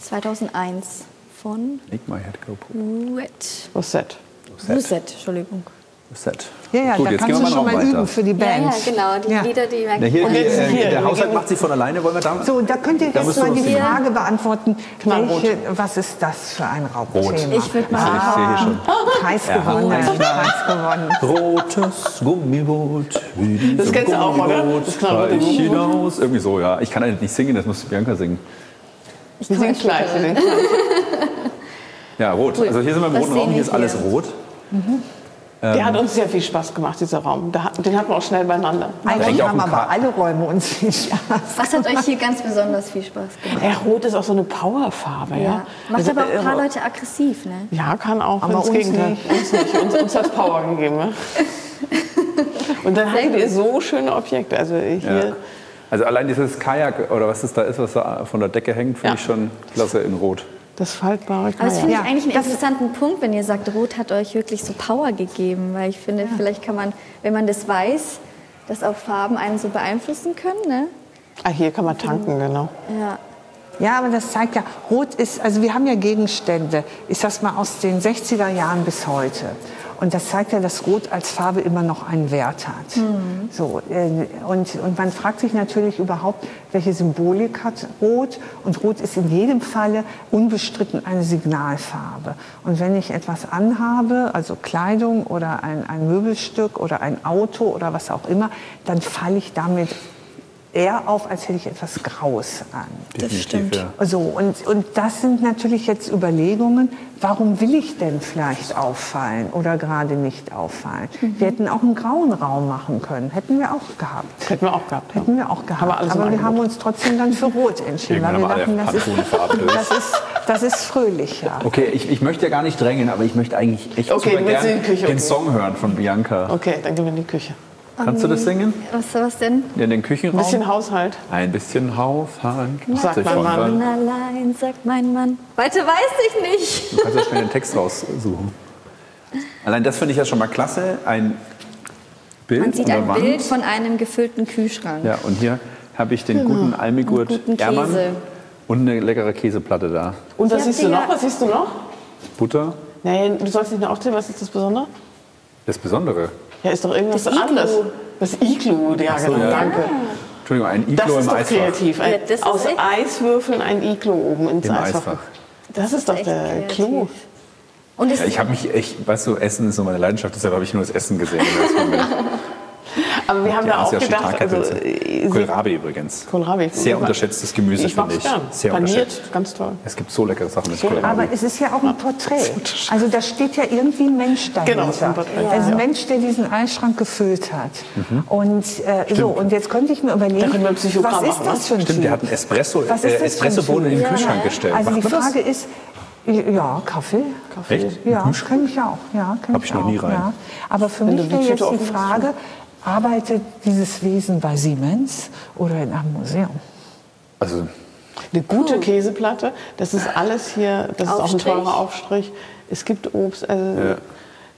2001 von Make My Head Go Pop. Rosette. Rosette, Entschuldigung. Set. Ja, ja, Gut, da kannst du schon mal weiter. üben für die Band. Ja, ja genau, die ja. Lieder, die merken. hier, hier, hier, der Haushalt macht sie von alleine, wollen wir da So, da könnt ihr jetzt mal die Frage beantworten, welche, was ist das für ein Raubthema? Rot. Ich würde mal ah, schon. Preis gewonnen, Preis gewonnen. Rotes Gummiboot, wie Das kennst du auch, oder? Das kann hinaus. Irgendwie so, ja. Ich kann halt nicht singen, das muss Bianca singen. Ich singe gleich. Ja, rot. Also hier sind wir im roten Raum, hier ist alles rot. Mhm. Der ähm, hat uns sehr viel Spaß gemacht, dieser Raum. Den hatten wir auch schnell beieinander. Eigentlich haben aber alle Räume uns viel Spaß Was hat euch hier ganz besonders viel Spaß gemacht? Ja, Rot ist auch so eine Powerfarbe. Ja. ja. Macht also, aber auch ein paar äh, Leute aggressiv, ne? Ja, kann auch. Aber uns Gegenteil. nicht. Uns nicht. Uns, uns hat Power gegeben. Ne? Und dann habt ihr so schöne Objekte. Also hier... Ja. Also allein dieses Kajak oder was es da ist, was da von der Decke hängt, finde ja. ich schon klasse in Rot. Das faltbare Kajak. Aber das finde ich ja, eigentlich einen interessanten Punkt, wenn ihr sagt, Rot hat euch wirklich so Power gegeben. Weil ich finde, ja. vielleicht kann man, wenn man das weiß, dass auch Farben einen so beeinflussen können. Ne? Ah, hier kann man tanken, genau. Ja. Ja, aber das zeigt ja, Rot ist, also wir haben ja Gegenstände, ich sag's mal aus den 60er Jahren bis heute. Und das zeigt ja, dass Rot als Farbe immer noch einen Wert hat. Mhm. So, äh, und, und man fragt sich natürlich überhaupt, welche Symbolik hat Rot. Und Rot ist in jedem Falle unbestritten eine Signalfarbe. Und wenn ich etwas anhabe, also Kleidung oder ein, ein Möbelstück oder ein Auto oder was auch immer, dann falle ich damit eher auf, als hätte ich etwas Graues an. Das stimmt. So, und, und das sind natürlich jetzt Überlegungen, warum will ich denn vielleicht auffallen oder gerade nicht auffallen? Mhm. Wir hätten auch einen grauen Raum machen können, hätten wir auch gehabt. Hätten wir auch gehabt. Hätten wir auch gehabt. Aber, Aber wir haben uns trotzdem dann für Rot entschieden, weil wir dachten, das ist, das, ist, das ist fröhlicher. Okay, ich, ich möchte ja gar nicht drängen, aber ich möchte eigentlich echt okay, super gerne den. Song hören von Bianca. Okay, dann gehen wir in die Küche. Kannst du das singen? Was, was denn? In den Küchenraum? Ein bisschen Haushalt. Ein bisschen Haushalt. Sagt mein Mann. allein, sagt mein Mann. Weiter weiß ich nicht. Du kannst ja schnell den Text raussuchen. Allein das finde ich ja schon mal klasse. Ein Bild Man sieht ein Wand. Bild von einem gefüllten Kühlschrank. Ja, und hier habe ich den genau. guten Almigurt Ermann und eine leckere Käseplatte da. Und was siehst du noch? Was siehst du noch? Butter. Nein, du sollst nicht mehr aufzählen. Was ist das Besondere? Das Besondere? Ja, ist doch irgendwas das anderes. Das Iglu, ja, so, genau, ja. danke. Entschuldigung, ein Iglu das ist doch kreativ. Ein, ja, aus Eiswürfeln ein Iglu oben ins Im Eisfach. Eisfach. Das ist doch der Clou. Und ja, ich habe mich echt, weißt du, Essen ist so meine Leidenschaft, deshalb habe ich nur das Essen gesehen. Aber wir haben da auch gedacht, also, äh, Kohlrabi übrigens. Kohlrabi. Sehr unterschätztes Gemüse, finde ich. Gern. Sehr Paniert, ganz toll. Es gibt so leckere Sachen mit so Kohlrabi. Aber es ist ja auch ein Porträt. Also da steht ja irgendwie ein Mensch dahinter. Genau, ein Porträt. Ja. Also ein Mensch, der diesen Eisschrank gefüllt hat. Mhm. Und äh, so, und jetzt könnte ich mir überlegen, was ist das für ein Stimmt, der hat einen Espresso, äh, Espressobohnen in den Kühlschrank gestellt. Also die Frage ist, ja, Kaffee. Kaffee. Echt? Ja, kenne ich auch. Ja, Habe ich noch nie rein. Ja. Aber für Wenn mich wäre jetzt die Frage, arbeitet dieses Wesen bei Siemens oder in einem Museum? Also eine gute Käseplatte, das ist alles hier, das Aufstrich. ist auch ein teurer Aufstrich. Es gibt Obst. Also ja.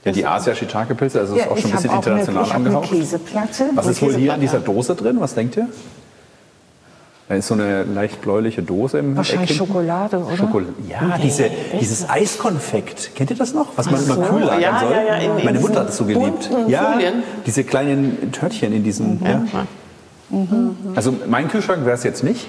Ja, die Asia Shiitake Pilze, also ja, ist auch schon ein bisschen international eine, angehaucht. Käseplatte. Was ist wohl hier in dieser Dose drin? Was denkt ihr? Da ist so eine leicht bläuliche Dose im Wahrscheinlich Eck Schokolade, oder? Schokolade. Ja, nee, diese, dieses Eiskonfekt. Kennt ihr das noch? Was man so, immer kühl lagern ja, soll? Ja, ja, in, Meine Mutter hat es so geliebt. Ja, Folien. diese kleinen Törtchen in diesen. Mhm. Ja. Mhm. Also mein Kühlschrank wäre es jetzt nicht.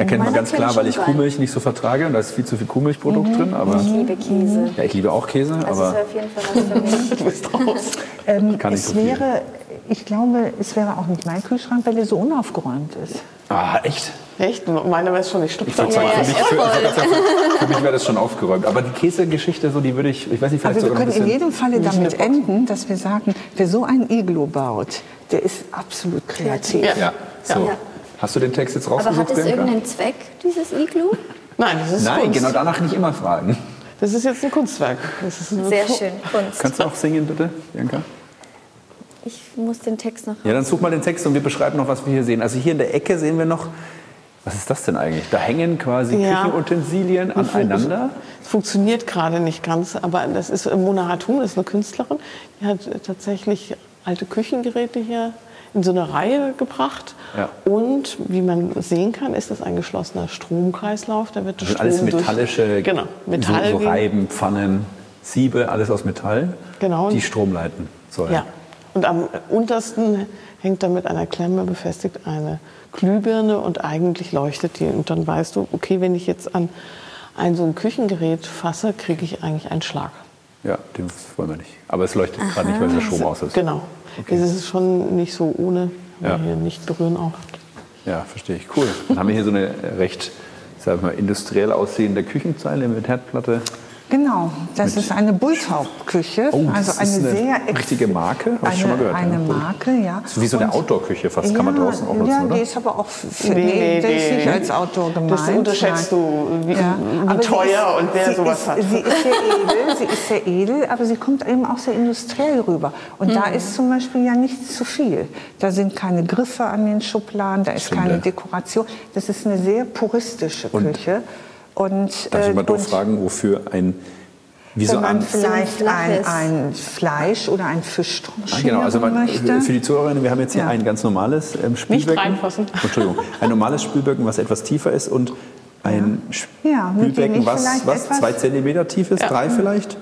Erkennt man ganz klar, weil ich Kuhmilch nicht so vertrage und da ist viel zu viel Kuhmilchprodukt mhm. drin. Aber ich liebe Käse. Ja, ich liebe auch Käse. Also aber ist auf jeden Fall was für mich. du bist raus. Ähm, Kann es so wäre, ich glaube, es wäre auch nicht mein Kühlschrank, weil er so unaufgeräumt ist. Ah, echt? Echt? Meiner wäre schon nicht stupf. Ich sagen, ja, für, mich, für, für, mich wäre das schon aufgeräumt. Aber die Käsegeschichte, so, die würde ich, ich weiß nicht, vielleicht Aber wir können in jedem Falle damit enden, dass wir sagen, wer so ein Iglo baut, der ist absolut kreativ. Ja. ja. So. ja. Hast du den Text jetzt rausgesucht? Aber hat es irgendeinen Zweck, dieses Iglo? Nein, das ist Nein, Kunst. genau danach nicht immer fragen. Das ist jetzt ein Kunstwerk. Sehr schön, Kunst. Kannst du auch singen, bitte, Bianca? Ich muss den Text noch. Ja, dann such mal den Text und wir beschreiben noch, was wir hier sehen. Also hier in der Ecke sehen wir noch. Was ist das denn eigentlich? Da hängen quasi ja. Küchenutensilien aneinander. Es funktioniert gerade nicht ganz, aber das ist Mona Hatun, ist eine Künstlerin. Die hat tatsächlich alte Küchengeräte hier in so eine Reihe gebracht. Ja. Und wie man sehen kann, ist das ein geschlossener Stromkreislauf. Da wird das Strom alles metallische, durch, genau, Metall so, so Reiben, Pfannen, Siebe, alles aus Metall, genau. die Strom leiten sollen. Ja. Und am untersten hängt da mit einer Klemme befestigt eine Glühbirne und eigentlich leuchtet die. Und dann weißt du, okay, wenn ich jetzt an ein so ein Küchengerät fasse, kriege ich eigentlich einen Schlag. Ja, den wollen wir nicht. Aber es leuchtet gerade nicht, weil der Strom aus ist. Genau. Okay. Es ist schon nicht so ohne, ja. hier nicht berühren auch. Ja, verstehe ich. Cool. Dann haben wir hier so eine recht, sagen wir mal, industriell aussehende Küchenzeile mit Herdplatte. Genau, das Mit ist eine Bulltaub-Küche. Oh, also eine, eine sehr richtige Marke, habe ich schon mal gehört. Eine Marke, ja. So wie so eine Outdoor-Küche fast, ja, kann man draußen auch nutzen, ja, oder? die ist aber auch für, nee, nee, die ist nicht als Outdoor gemeint. Das unterschätzt Nein. du, wie, ja. wie teuer ist, und wer sowas ist, hat. Sie ist sehr edel, sie ist sehr edel, aber sie kommt eben auch sehr industriell rüber. Und mhm. da ist zum Beispiel ja nichts zu viel. Da sind keine Griffe an den Schubladen, da ist keine Dekoration. Das ist eine sehr puristische Küche. Und, Darf ich mal äh, fragen, wofür ein Wieso Wenn man an, vielleicht ein, ein, Fleisch oder ein Fisch ah, Genau, also man, für die Zuhörerinnen, wir haben jetzt hier ja. ein ganz normales ähm, Spülbecken. Nicht reinfassen. Entschuldigung, ein normales Spülbecken, was etwas tiefer ist und ein ja. Spülbecken, was, was zwei Zentimeter tief ist, ja. drei vielleicht.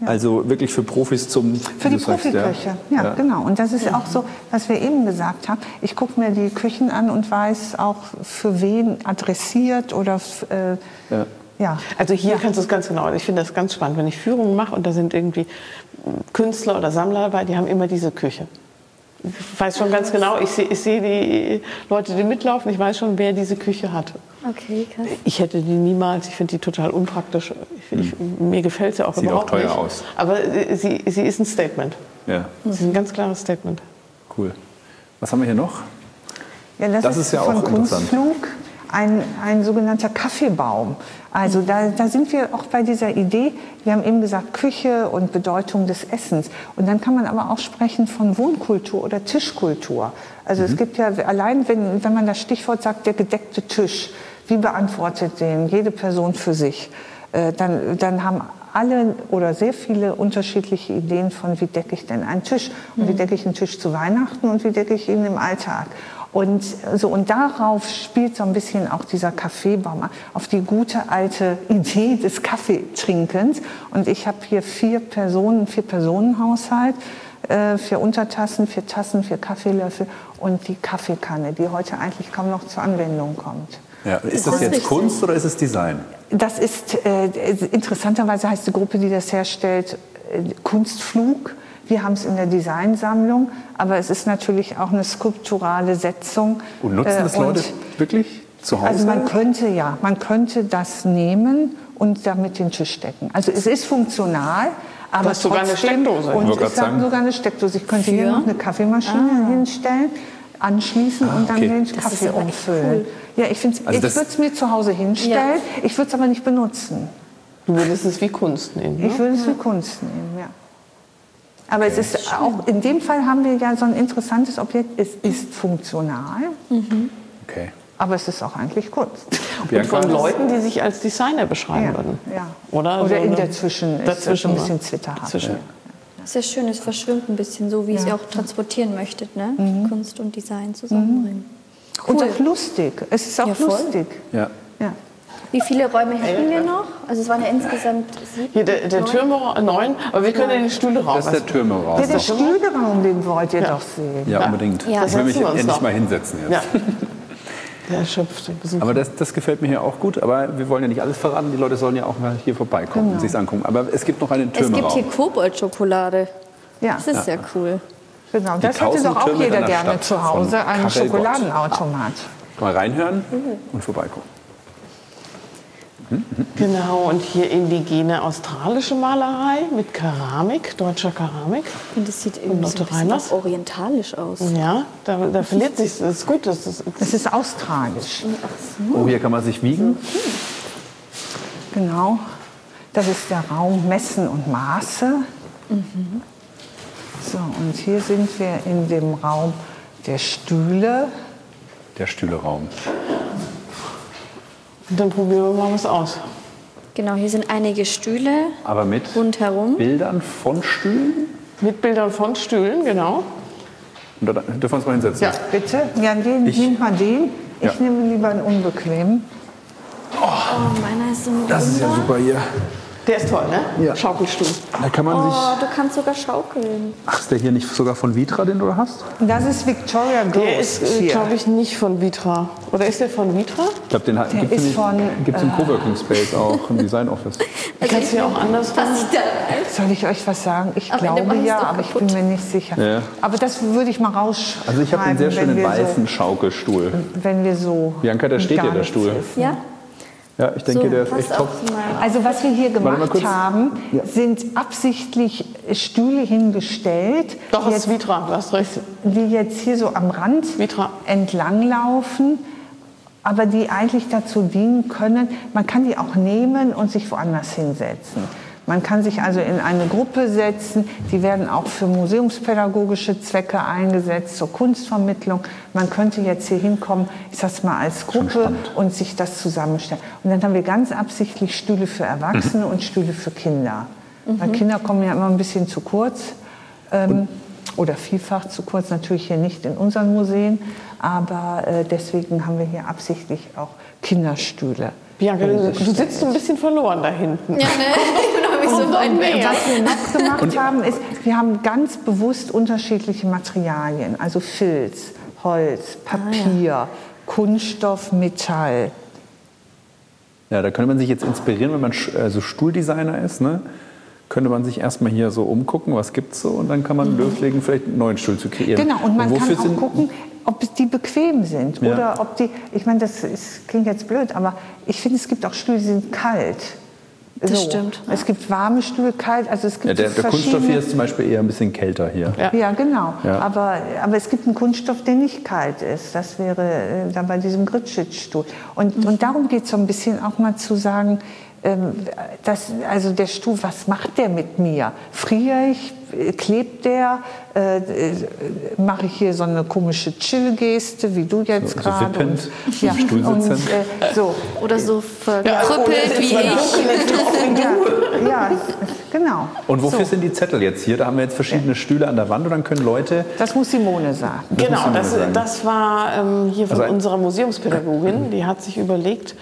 Ja. Also wirklich für Profis zum Für die Profiköche, ja. ja. genau. Und das ist auch so, was wir eben gesagt haben. Ich gucke mir die Küchen an und weiß auch, für wen adressiert oder äh, ja. Ja. Also hier ja. kannst du es ganz genau. Ich finde das ganz spannend, wenn ich Führungen mache und da sind irgendwie Künstler oder Sammler dabei, die haben immer diese Küche. Ich weiß schon ganz genau, ich sehe seh die Leute, die mitlaufen, ich weiß schon, wer diese Küche hat. Okay, krass. Ich hätte die niemals, ich finde die total unpraktisch. Ich, ich, hm. mir gefällt sie auch Sieht überhaupt auch teuer nicht. aus. Aber sie, sie ist ein Statement. Ja. Sie ist ein ganz klares Statement. Cool. Was haben wir hier noch? Ja, das, das ist, ist, ja auch interessant. Kunstflug ein, ein sogenannter Kaffeebaum. Also da, da sind wir auch bei dieser Idee, wir haben eben gesagt Küche und Bedeutung des Essens. Und dann kann man aber auch sprechen von Wohnkultur oder Tischkultur. Also mhm. es gibt ja, allein wenn, wenn man das Stichwort sagt, der gedeckte Tisch, wie beantwortet den jede Person für sich? Äh, dann, dann haben alle oder sehr viele unterschiedliche Ideen von, wie decke ich denn einen Tisch und wie mhm. decke ich einen Tisch zu Weihnachten und wie decke ich ihn im Alltag. Und, so, und darauf spielt so ein bisschen auch dieser Kaffeebaum, auf die gute alte Idee des Kaffeetrinkens. Und ich habe hier vier Personen, vier Personenhaushalt, äh, vier Untertassen, vier Tassen, vier Kaffeelöffel und die Kaffeekanne, die heute eigentlich kaum noch zur Anwendung kommt. Ja, ist das jetzt Kunst oder ist es Design? Das ist, äh, interessanterweise heißt die Gruppe, die das herstellt, äh, Kunstflug. Wir haben es in der Designsammlung, aber es ist natürlich auch eine skulpturale Setzung. Und nutzen das äh, Leute wirklich zu Hause? Also man könnte ja, man könnte das nehmen und damit den Tisch decken. Also es ist funktional, aber das sogar eine Steckdose. Und ich sage sogar eine Steckdose. Ich könnte Für? hier noch eine Kaffeemaschine ah. hinstellen, anschließen ah, und dann den Kaffee umfüllen. Cool. Ja, ich, also ich würde es mir zu Hause hinstellen, ja. ich würde es aber nicht benutzen. Du würdest es wie Kunst nehmen. Ne? Ich würde es wie Kunst nehmen. Aber es ist auch, in dem Fall haben wir ja so ein interessantes Objekt, es ist funktional. Mhm. Okay. Aber es ist auch eigentlich Kunst. Und von Leuten, die sich als Designer beschreiben ja, würden. Ja. Oder, Oder so in der Zwischen, dazwischen ein bisschen zwitterhaft. Ja. Sehr schön, es verschwimmt ein bisschen so, wie ja. ihr auch transportieren möchtet, ne? Mhm. Kunst und Design zusammenbringen. Mhm. Cool. Und auch lustig. Es ist auch ja, lustig. Ja. ja. Wie viele Räume hätten wir noch? Also es waren ja insgesamt sieben. Hier der, der Türmeraum, neun, aber wir können ja den Stühleraum. Das ist der Türmeraum. Der Stühleraum, den wollt ihr ja. doch sehen. Ja, unbedingt. Ja. Ich will mich endlich noch. mal hinsetzen jetzt. Ja. Der erschöpft. Aber das, das, gefällt mir hier auch gut. Aber wir wollen ja nicht alles verraten. Die Leute sollen ja auch mal hier vorbeikommen genau. und sich angucken. Aber es gibt noch einen Türmeraum. Es gibt hier Koboldschokolade. Ja. Das ist ja, cool. Genau, das hätte doch auch jeder gerne Stadt zu Hause, einen Schokoladenautomat. Mal reinhören und vorbeigucken. Genau, und hier indigene australische Malerei mit Keramik, deutscher Keramik. Und das sieht irgendwie so ein bisschen orientalisch aus. Ja, da, da verliert sich, das ist gut. Das ist, das ist australisch. Oh, hier kann man sich wiegen. Genau, das ist der Raum Messen und Maße. Mhm. So, und hier sind wir in dem Raum der Stühle. Der Stühleraum. Und dann probieren wir mal was aus. Genau, hier sind einige Stühle Aber mit rundherum. Bildern von Stühlen? Mit Bildern von Stühlen, genau. Und da dürfen wir uns mal hinsetzen. Ja, bitte. Ja, den, ich, nehmt mal den. Ich ja. nehme lieber einen unbequemen. Oh, oh meiner ist so ein Das ist ja super hier. Der ist toll, ne? Ja. Schaukelstuhl. Da kann man oh, sich. du kannst sogar schaukeln. Ach, ist der hier nicht sogar von Vitra, den du hast? Das ist Victoria Ghost. Der ist, äh, glaube ich, nicht von Vitra. Oder ist der von Vitra? Ich glaube, den gibt es im äh, Coworking Space auch, im Design Office. Also Kannst du ja auch anders Soll ich euch was sagen? Ich aber glaube ja, aber ich bin mir nicht sicher. Ja. Aber das würde ich mal rausschreiben. Also ich habe einen sehr schönen weißen so, Schaukelstuhl. Wenn wir so... Bianca, da steht ja der Stuhl. Ja? Ja, ich denke, so, der ist echt top. Also was wir hier gemacht haben, ja. sind absichtlich Stühle hingestellt. Doch, es ist Vitra, du hast recht. Die jetzt hier so am Rand Vitra. entlanglaufen, aber die eigentlich dazu dienen können, man kann die auch nehmen und sich woanders hinsetzen. Man kann sich also in eine Gruppe setzen, die werden auch für museumspädagogische Zwecke eingesetzt, zur Kunstvermittlung. Man könnte jetzt hier hinkommen, ich sag's mal als Gruppe und sich das zusammenstellen. Und dann haben wir ganz absichtlich Stühle für Erwachsene mhm. und Stühle für Kinder. Mhm. Weil Kinder kommen ja immer ein bisschen zu kurz. Ähm, oder vielfach zu kurz, natürlich hier nicht in unseren Museen, aber äh, deswegen haben wir hier absichtlich auch Kinderstühle. Bianca, du, du sitzt so ein bisschen verloren da hinten. Ja, ne? ich so weit weg. Was wir noch gemacht haben, ist, wir haben ganz bewusst unterschiedliche Materialien, also Filz, Holz, Papier, ah, ja. Kunststoff, Metall. Ja, da könnte man sich jetzt inspirieren, wenn man also Stuhldesigner ist, ne? könnte man sich erstmal hier so umgucken, was gibt es so und dann kann man mhm. loslegen, vielleicht einen neuen Stuhl zu kreieren. Genau, und man und kann auch gucken, ob die bequem sind ja. oder ob die, ich meine, das ist, klingt jetzt blöd, aber ich finde, es gibt auch Stühle, die sind kalt. Das so. stimmt. Es gibt warme Stühle, kalt. Also es gibt ja, der, der Kunststoff hier ist zum Beispiel eher ein bisschen kälter hier. Ja, ja genau. Ja. Aber, aber es gibt einen Kunststoff, der nicht kalt ist. Das wäre äh, da bei diesem Gritschitz-Stuhl. Und, mhm. und darum geht es so ein bisschen auch mal zu sagen, das, also der Stuhl, was macht der mit mir? Friere ich? Klebt der? Äh, äh, Mache ich hier so eine komische Chill-Geste, wie du jetzt so, gerade? So wippend, ja, Stuhl und, äh, so. Oder so verkrüppelt ja, wie ich. ja, ja, genau. Und wofür so. sind die Zettel jetzt hier? Da haben wir jetzt verschiedene Stühle an der Wand und dann können Leute... Das muss Simone sagen. Das genau, Simone das, sagen. das war ähm, hier von also, unserer Museumspädagogin. Die hat sich überlegt,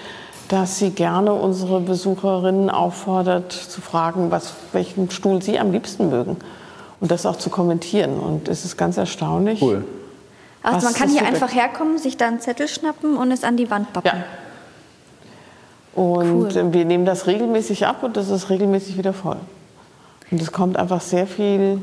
dass sie gerne unsere Besucherinnen auffordert, zu fragen, was, welchen Stuhl sie am liebsten mögen. Und das auch zu kommentieren. Und es ist ganz erstaunlich. Cool. Also man kann hier einfach herkommen, sich da einen Zettel schnappen und es an die Wand pappen. Ja. Und cool. wir nehmen das regelmäßig ab und das ist regelmäßig wieder voll. Und es kommt einfach sehr viel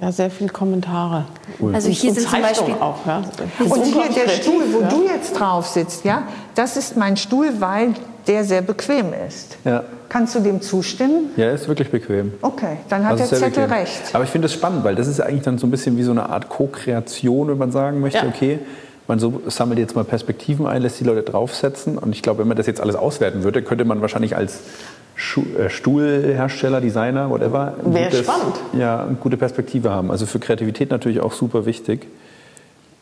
ja, sehr viele Kommentare. Cool. Also hier sind zum Beispiel auch. Ja. Und hier der Stuhl, wo ja. du jetzt drauf sitzt, ja, das ist mein Stuhl, weil der sehr bequem ist. Ja. Kannst du dem zustimmen? Ja, ist wirklich bequem. Okay, dann hat also der Zettel bequem. recht. Aber ich finde es spannend, weil das ist eigentlich dann so ein bisschen wie so eine Art Co-Kreation, wenn man sagen möchte, okay, man so sammelt jetzt mal Perspektiven ein, lässt die Leute draufsetzen. Und ich glaube, wenn man das jetzt alles auswerten würde, könnte man wahrscheinlich als Stuhlhersteller, Designer, whatever, Wäre spannend. Ja, eine gute Perspektive haben. Also für Kreativität natürlich auch super wichtig.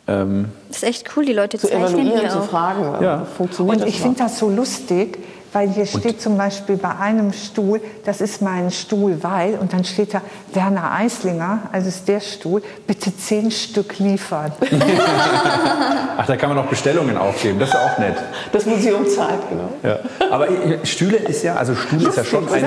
Ähm, das ist echt cool, die Leute zu evaluieren, zu fragen, ja. funktioniert Und ich finde das so lustig, weil hier steht und? zum Beispiel bei einem Stuhl, das ist mein Stuhl, weil, und dann steht da Werner Eislinger, also ist der Stuhl, bitte zehn Stück liefern. Ach, da kann man noch Bestellungen aufgeben, das ist auch nett. Das Museum zahlt, genau. Ja. Aber Stühle ist ja, also Stuhl ist ja schon ein,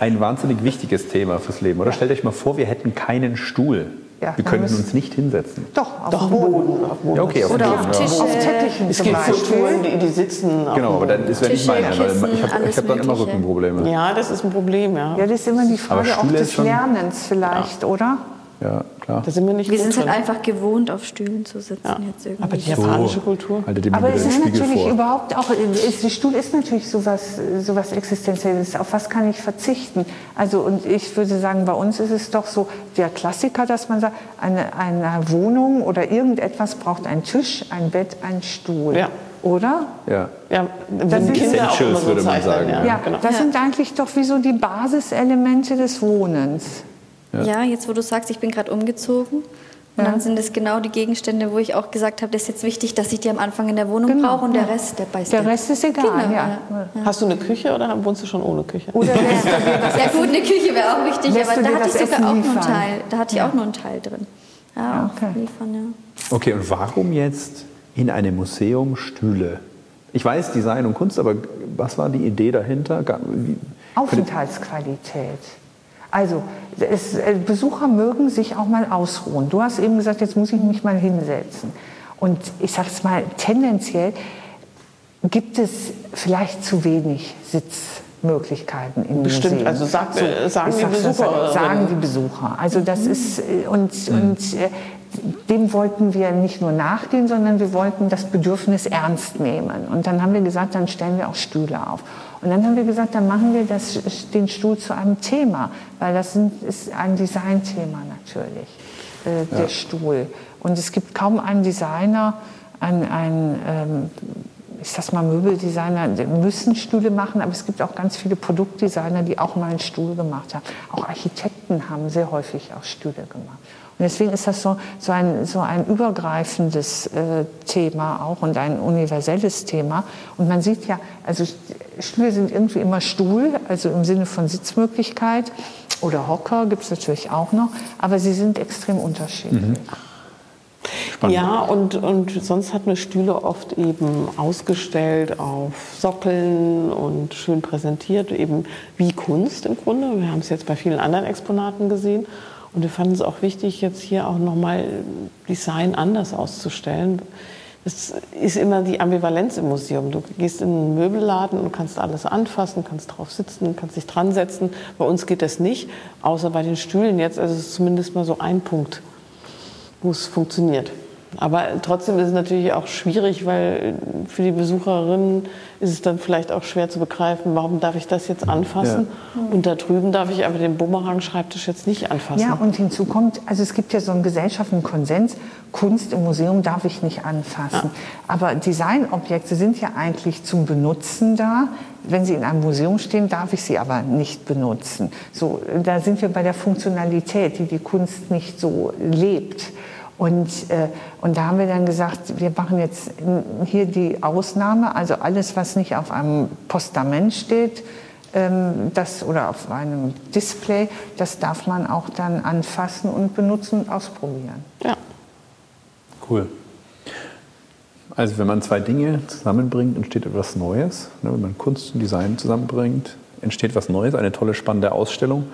ein wahnsinnig wichtiges Thema fürs Leben, oder? Stellt euch mal vor, wir hätten keinen Stuhl. Ja, wir können uns nicht hinsetzen. Doch, auf Doch, dem Boden. Auf Boden. Ja, okay, auf Oder Boden, auf Tische. Ja. Auf Teppichen es gibt Kulturen, die, die sitzen Genau, aber dann ist nicht meine, weil ich habe hab dann immer Rückenprobleme. Ja, das ist ein Problem, ja. Ja, das ist immer die Frage auch des Lernens vielleicht, ja. oder? Ja, klar. Da sind wir nicht wir sind halt einfach gewohnt, auf Stühlen zu sitzen ja. jetzt irgendwie. Aber die japanische so. Kultur. Aber es ist natürlich vor. überhaupt auch, der Stuhl ist natürlich sowas, sowas Existenzielles. Auf was kann ich verzichten? Also, und ich würde sagen, bei uns ist es doch so der Klassiker, dass man sagt, eine, eine Wohnung oder irgendetwas braucht einen Tisch, ein Bett, ein Stuhl. Ja. Oder? Ja. ja das sind Kinder auch so würde man sagen. Ja, ja genau. das sind eigentlich doch wie so die Basiselemente des Wohnens. Ja. ja, jetzt wo du sagst, ich bin gerade umgezogen. Und ja. dann sind es genau die Gegenstände, wo ich auch gesagt habe, das ist jetzt wichtig, dass ich die am Anfang in der Wohnung genau, brauche und ja. der Rest, der beißt. Der Rest ist egal. Genau, ja. Hast du eine Küche oder wohnst du schon ohne Küche? Oder ja gut, eine Küche wäre auch wichtig, aber da hatte ich sogar auch nur einen Teil. Da hatte ich auch nur einen Teil drin. Ja, okay. liefern, ja. Okay, und warum jetzt in einem Museum Stühle? Ich weiß Design und Kunst, aber was war die Idee dahinter? Aufenthaltsqualität. Also es, äh, Besucher mögen sich auch mal ausruhen. Du hast eben gesagt, jetzt muss ich mich mal hinsetzen. Und ich sage es mal, tendenziell gibt es vielleicht zu wenig Möglichkeiten im Bestimmt, Museum. also sagt, so, sagen die Besucher. Sagen die Besucher. Also das mhm. ist, äh, und, mhm. und äh, dem wollten wir nicht nur nachgehen, sondern wir wollten das Bedürfnis ernst nehmen. Und dann haben wir gesagt, dann stellen wir auch Stühle auf. Und dann haben wir gesagt, dann machen wir das, den Stuhl zu einem Thema, weil das ist ein Designthema natürlich, äh, der ja. Stuhl. Und es gibt kaum einen Designer, ein, ein ähm, ich sag mal, Möbeldesigner müssen Stühle machen, aber es gibt auch ganz viele Produktdesigner, die auch mal einen Stuhl gemacht haben. Auch Architekten haben sehr häufig auch Stühle gemacht. Und deswegen ist das so, so, ein, so ein übergreifendes äh, Thema auch und ein universelles Thema. Und man sieht ja, also Stühle sind irgendwie immer Stuhl, also im Sinne von Sitzmöglichkeit. Oder Hocker gibt es natürlich auch noch, aber sie sind extrem unterschiedlich. Mhm. Spannend. Ja, und, und sonst hat man Stühle oft eben ausgestellt auf Sockeln und schön präsentiert, eben wie Kunst im Grunde. Wir haben es jetzt bei vielen anderen Exponaten gesehen. Und wir fanden es auch wichtig, jetzt hier auch nochmal Design anders auszustellen. Es ist immer die Ambivalenz im Museum. Du gehst in einen Möbelladen und kannst alles anfassen, kannst drauf sitzen, kannst dich dran setzen. Bei uns geht das nicht, außer bei den Stühlen jetzt. Also es ist zumindest mal so ein Punkt, wo es funktioniert. Aber trotzdem ist es natürlich auch schwierig, weil für die Besucherinnen ist es dann vielleicht auch schwer zu begreifen, warum darf ich das jetzt anfassen ja. und da drüben darf ich aber den Bumerang-Schreibtisch jetzt nicht anfassen. Ja, und hinzu kommt, also es gibt ja so einen gesellschaftlichen Konsens, Kunst im Museum darf ich nicht anfassen. Ja. Aber Designobjekte sind ja eigentlich zum Benutzen da. Wenn sie in einem Museum stehen, darf ich sie aber nicht benutzen. So, da sind wir bei der Funktionalität, die die Kunst nicht so lebt. Und, äh, und da haben wir dann gesagt, wir machen jetzt hier die Ausnahme, also alles, was nicht auf einem Postament steht, ähm, das, oder auf einem Display, das darf man auch dann anfassen und benutzen und ausprobieren. Ja. Cool. Also wenn man zwei Dinge zusammenbringt, entsteht etwas Neues. Ne, wenn man Kunst und Design zusammenbringt, entsteht was Neues, eine tolle, spannende Ausstellung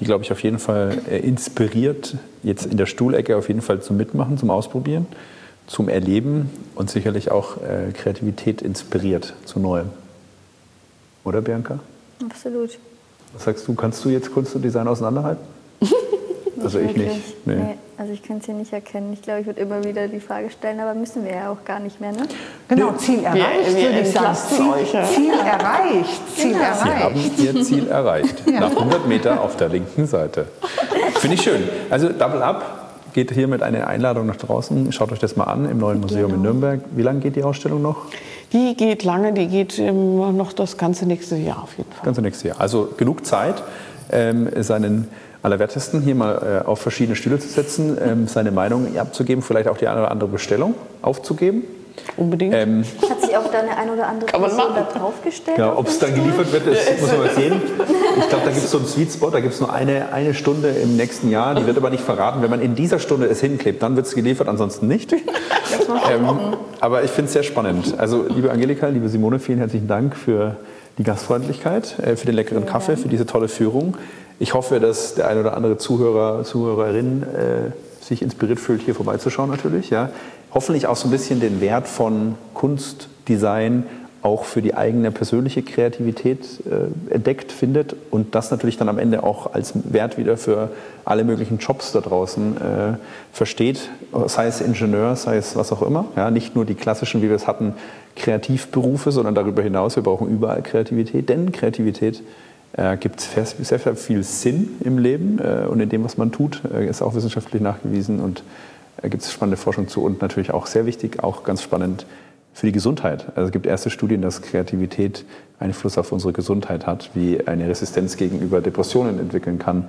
die, glaube ich, auf jeden Fall äh, inspiriert, jetzt in der Stuhlecke auf jeden Fall zum Mitmachen, zum Ausprobieren, zum Erleben und sicherlich auch äh, Kreativität inspiriert zu Neuem. Oder, Bianca? Absolut. Was sagst du, kannst du jetzt Kunst und Design auseinanderhalten? also ich nicht. Nee. nee. Also ich kann es hier nicht erkennen. Ich glaube, ich würde immer wieder die Frage stellen, aber müssen wir ja auch gar nicht mehr, ne? Genau, Ziel erreicht, wir, würde ich sagen. Ziel, euch, ja. Ziel erreicht, Ziel genau. erreicht. Sie haben Ihr Ziel erreicht. ja. Nach 100 Meter auf der linken Seite. Finde ich schön. Also Double Up geht hiermit eine Einladung nach draußen. Schaut euch das mal an im neuen Museum genau. in Nürnberg. Wie lange geht die Ausstellung noch? Die geht lange, die geht noch das ganze nächste Jahr auf jeden Fall. Das ganze nächste Jahr. Also genug Zeit, ähm, seinen Allerwertesten, hier mal äh, auf verschiedene Stühle zu setzen, ähm, seine Meinung abzugeben, vielleicht auch die eine oder andere Bestellung aufzugeben. Unbedingt. Ähm, Hat sich auch da eine ein oder andere Person da draufgestellt? Ja, ob es dann geliefert wird, das muss man mal sehen. Ich glaube, da gibt es so einen Sweet Spot, da gibt es nur eine, eine Stunde im nächsten Jahr, die wird aber nicht verraten. Wenn man in dieser Stunde es hinklebt, dann wird es geliefert, ansonsten nicht. ähm, aber ich finde es sehr spannend. Also, liebe Angelika, liebe Simone, vielen herzlichen Dank für die Gastfreundlichkeit, äh, für den leckeren Kaffee, für diese tolle Führung. Ich hoffe, dass der ein oder andere Zuhörer, Zuhörerin äh, sich inspiriert fühlt, hier vorbeizuschauen natürlich. Ja. Hoffentlich auch so ein bisschen den Wert von Kunst, Design auch für die eigene persönliche Kreativität äh, entdeckt findet und das natürlich dann am Ende auch als Wert wieder für alle möglichen Jobs da draußen äh, versteht, sei es Ingenieur, sei es was auch immer. Ja, nicht nur die klassischen, wie wir es hatten, Kreativberufe, sondern darüber hinaus, wir brauchen überall Kreativität, denn Kreativität äh, gibt sehr, sehr, viel Sinn im Leben äh, und in dem, was man tut, äh, ist auch wissenschaftlich nachgewiesen und äh, gibt es spannende Forschung zu und natürlich auch sehr wichtig, auch ganz spannend für die Gesundheit. Also es gibt erste Studien, dass Kreativität Einfluss auf unsere Gesundheit hat, wie eine Resistenz gegenüber Depressionen entwickeln kann,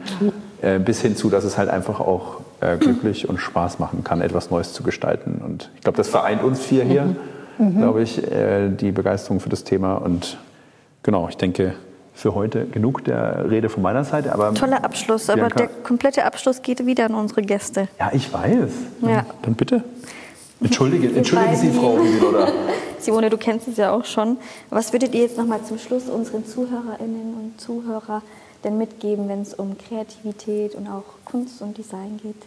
äh, bis hin zu, dass es halt einfach auch äh, glücklich und Spaß machen kann, etwas Neues zu gestalten. Und ich glaube, das vereint uns vier hier, mhm. glaube ich, die Begeisterung für das Thema. Und genau, ich denke, für heute genug der Rede von meiner Seite. Aber Toller Abschluss, Bianca, aber der komplette Abschluss geht wieder an unsere Gäste. Ja, ich weiß. Ja. Dann bitte. Entschuldige, entschuldigen Sie, Frau Rubin, Simone, du kennst es ja auch schon. Was würdet ihr jetzt noch mal zum Schluss unseren Zuhörerinnen und Zuhörern denn mitgeben, wenn es um Kreativität und auch Kunst und Design geht?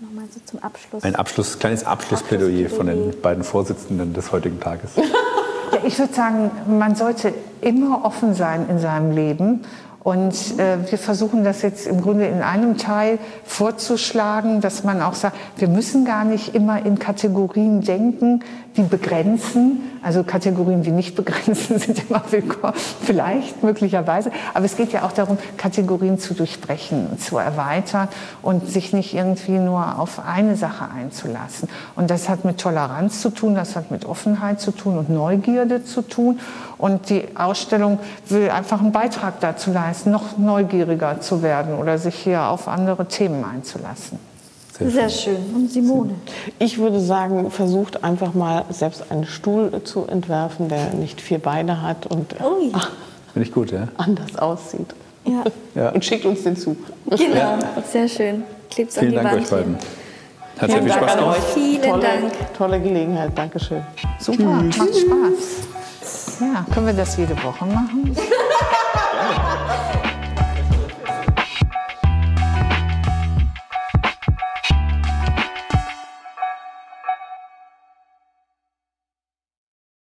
Nochmal so zum Abschluss. Ein Abschluss, kleines Abschlussplädoyer von den beiden Vorsitzenden des heutigen Tages. Ich würde sagen, man sollte immer offen sein in seinem Leben. Und äh, wir versuchen das jetzt im Grunde in einem Teil vorzuschlagen, dass man auch sagt, wir müssen gar nicht immer in Kategorien denken, die begrenzen. Also Kategorien, die nicht begrenzen, sind immer willkommen, vielleicht möglicherweise. Aber es geht ja auch darum, Kategorien zu durchbrechen, zu erweitern und sich nicht irgendwie nur auf eine Sache einzulassen. Und das hat mit Toleranz zu tun, das hat mit Offenheit zu tun und Neugierde zu tun. Und die Ausstellung will einfach einen Beitrag dazu leisten, noch neugieriger zu werden oder sich hier auf andere Themen einzulassen. Sehr, Sehr schön. schön. Und Simone? Ich würde sagen, versucht einfach mal selbst einen Stuhl zu entwerfen, der nicht vier Beine hat und ja. Finde ich gut, ja? anders aussieht. Ja. ja. Und schickt uns den zu. Genau, ja. sehr schön. Klebt's Vielen Dank Wand euch beiden. Hat sehr viel Spaß gemacht. Vielen tolle, Dank. Tolle Gelegenheit, Dankeschön. Super, Tschüss. macht Spaß. Ja, können wir das jede Woche machen?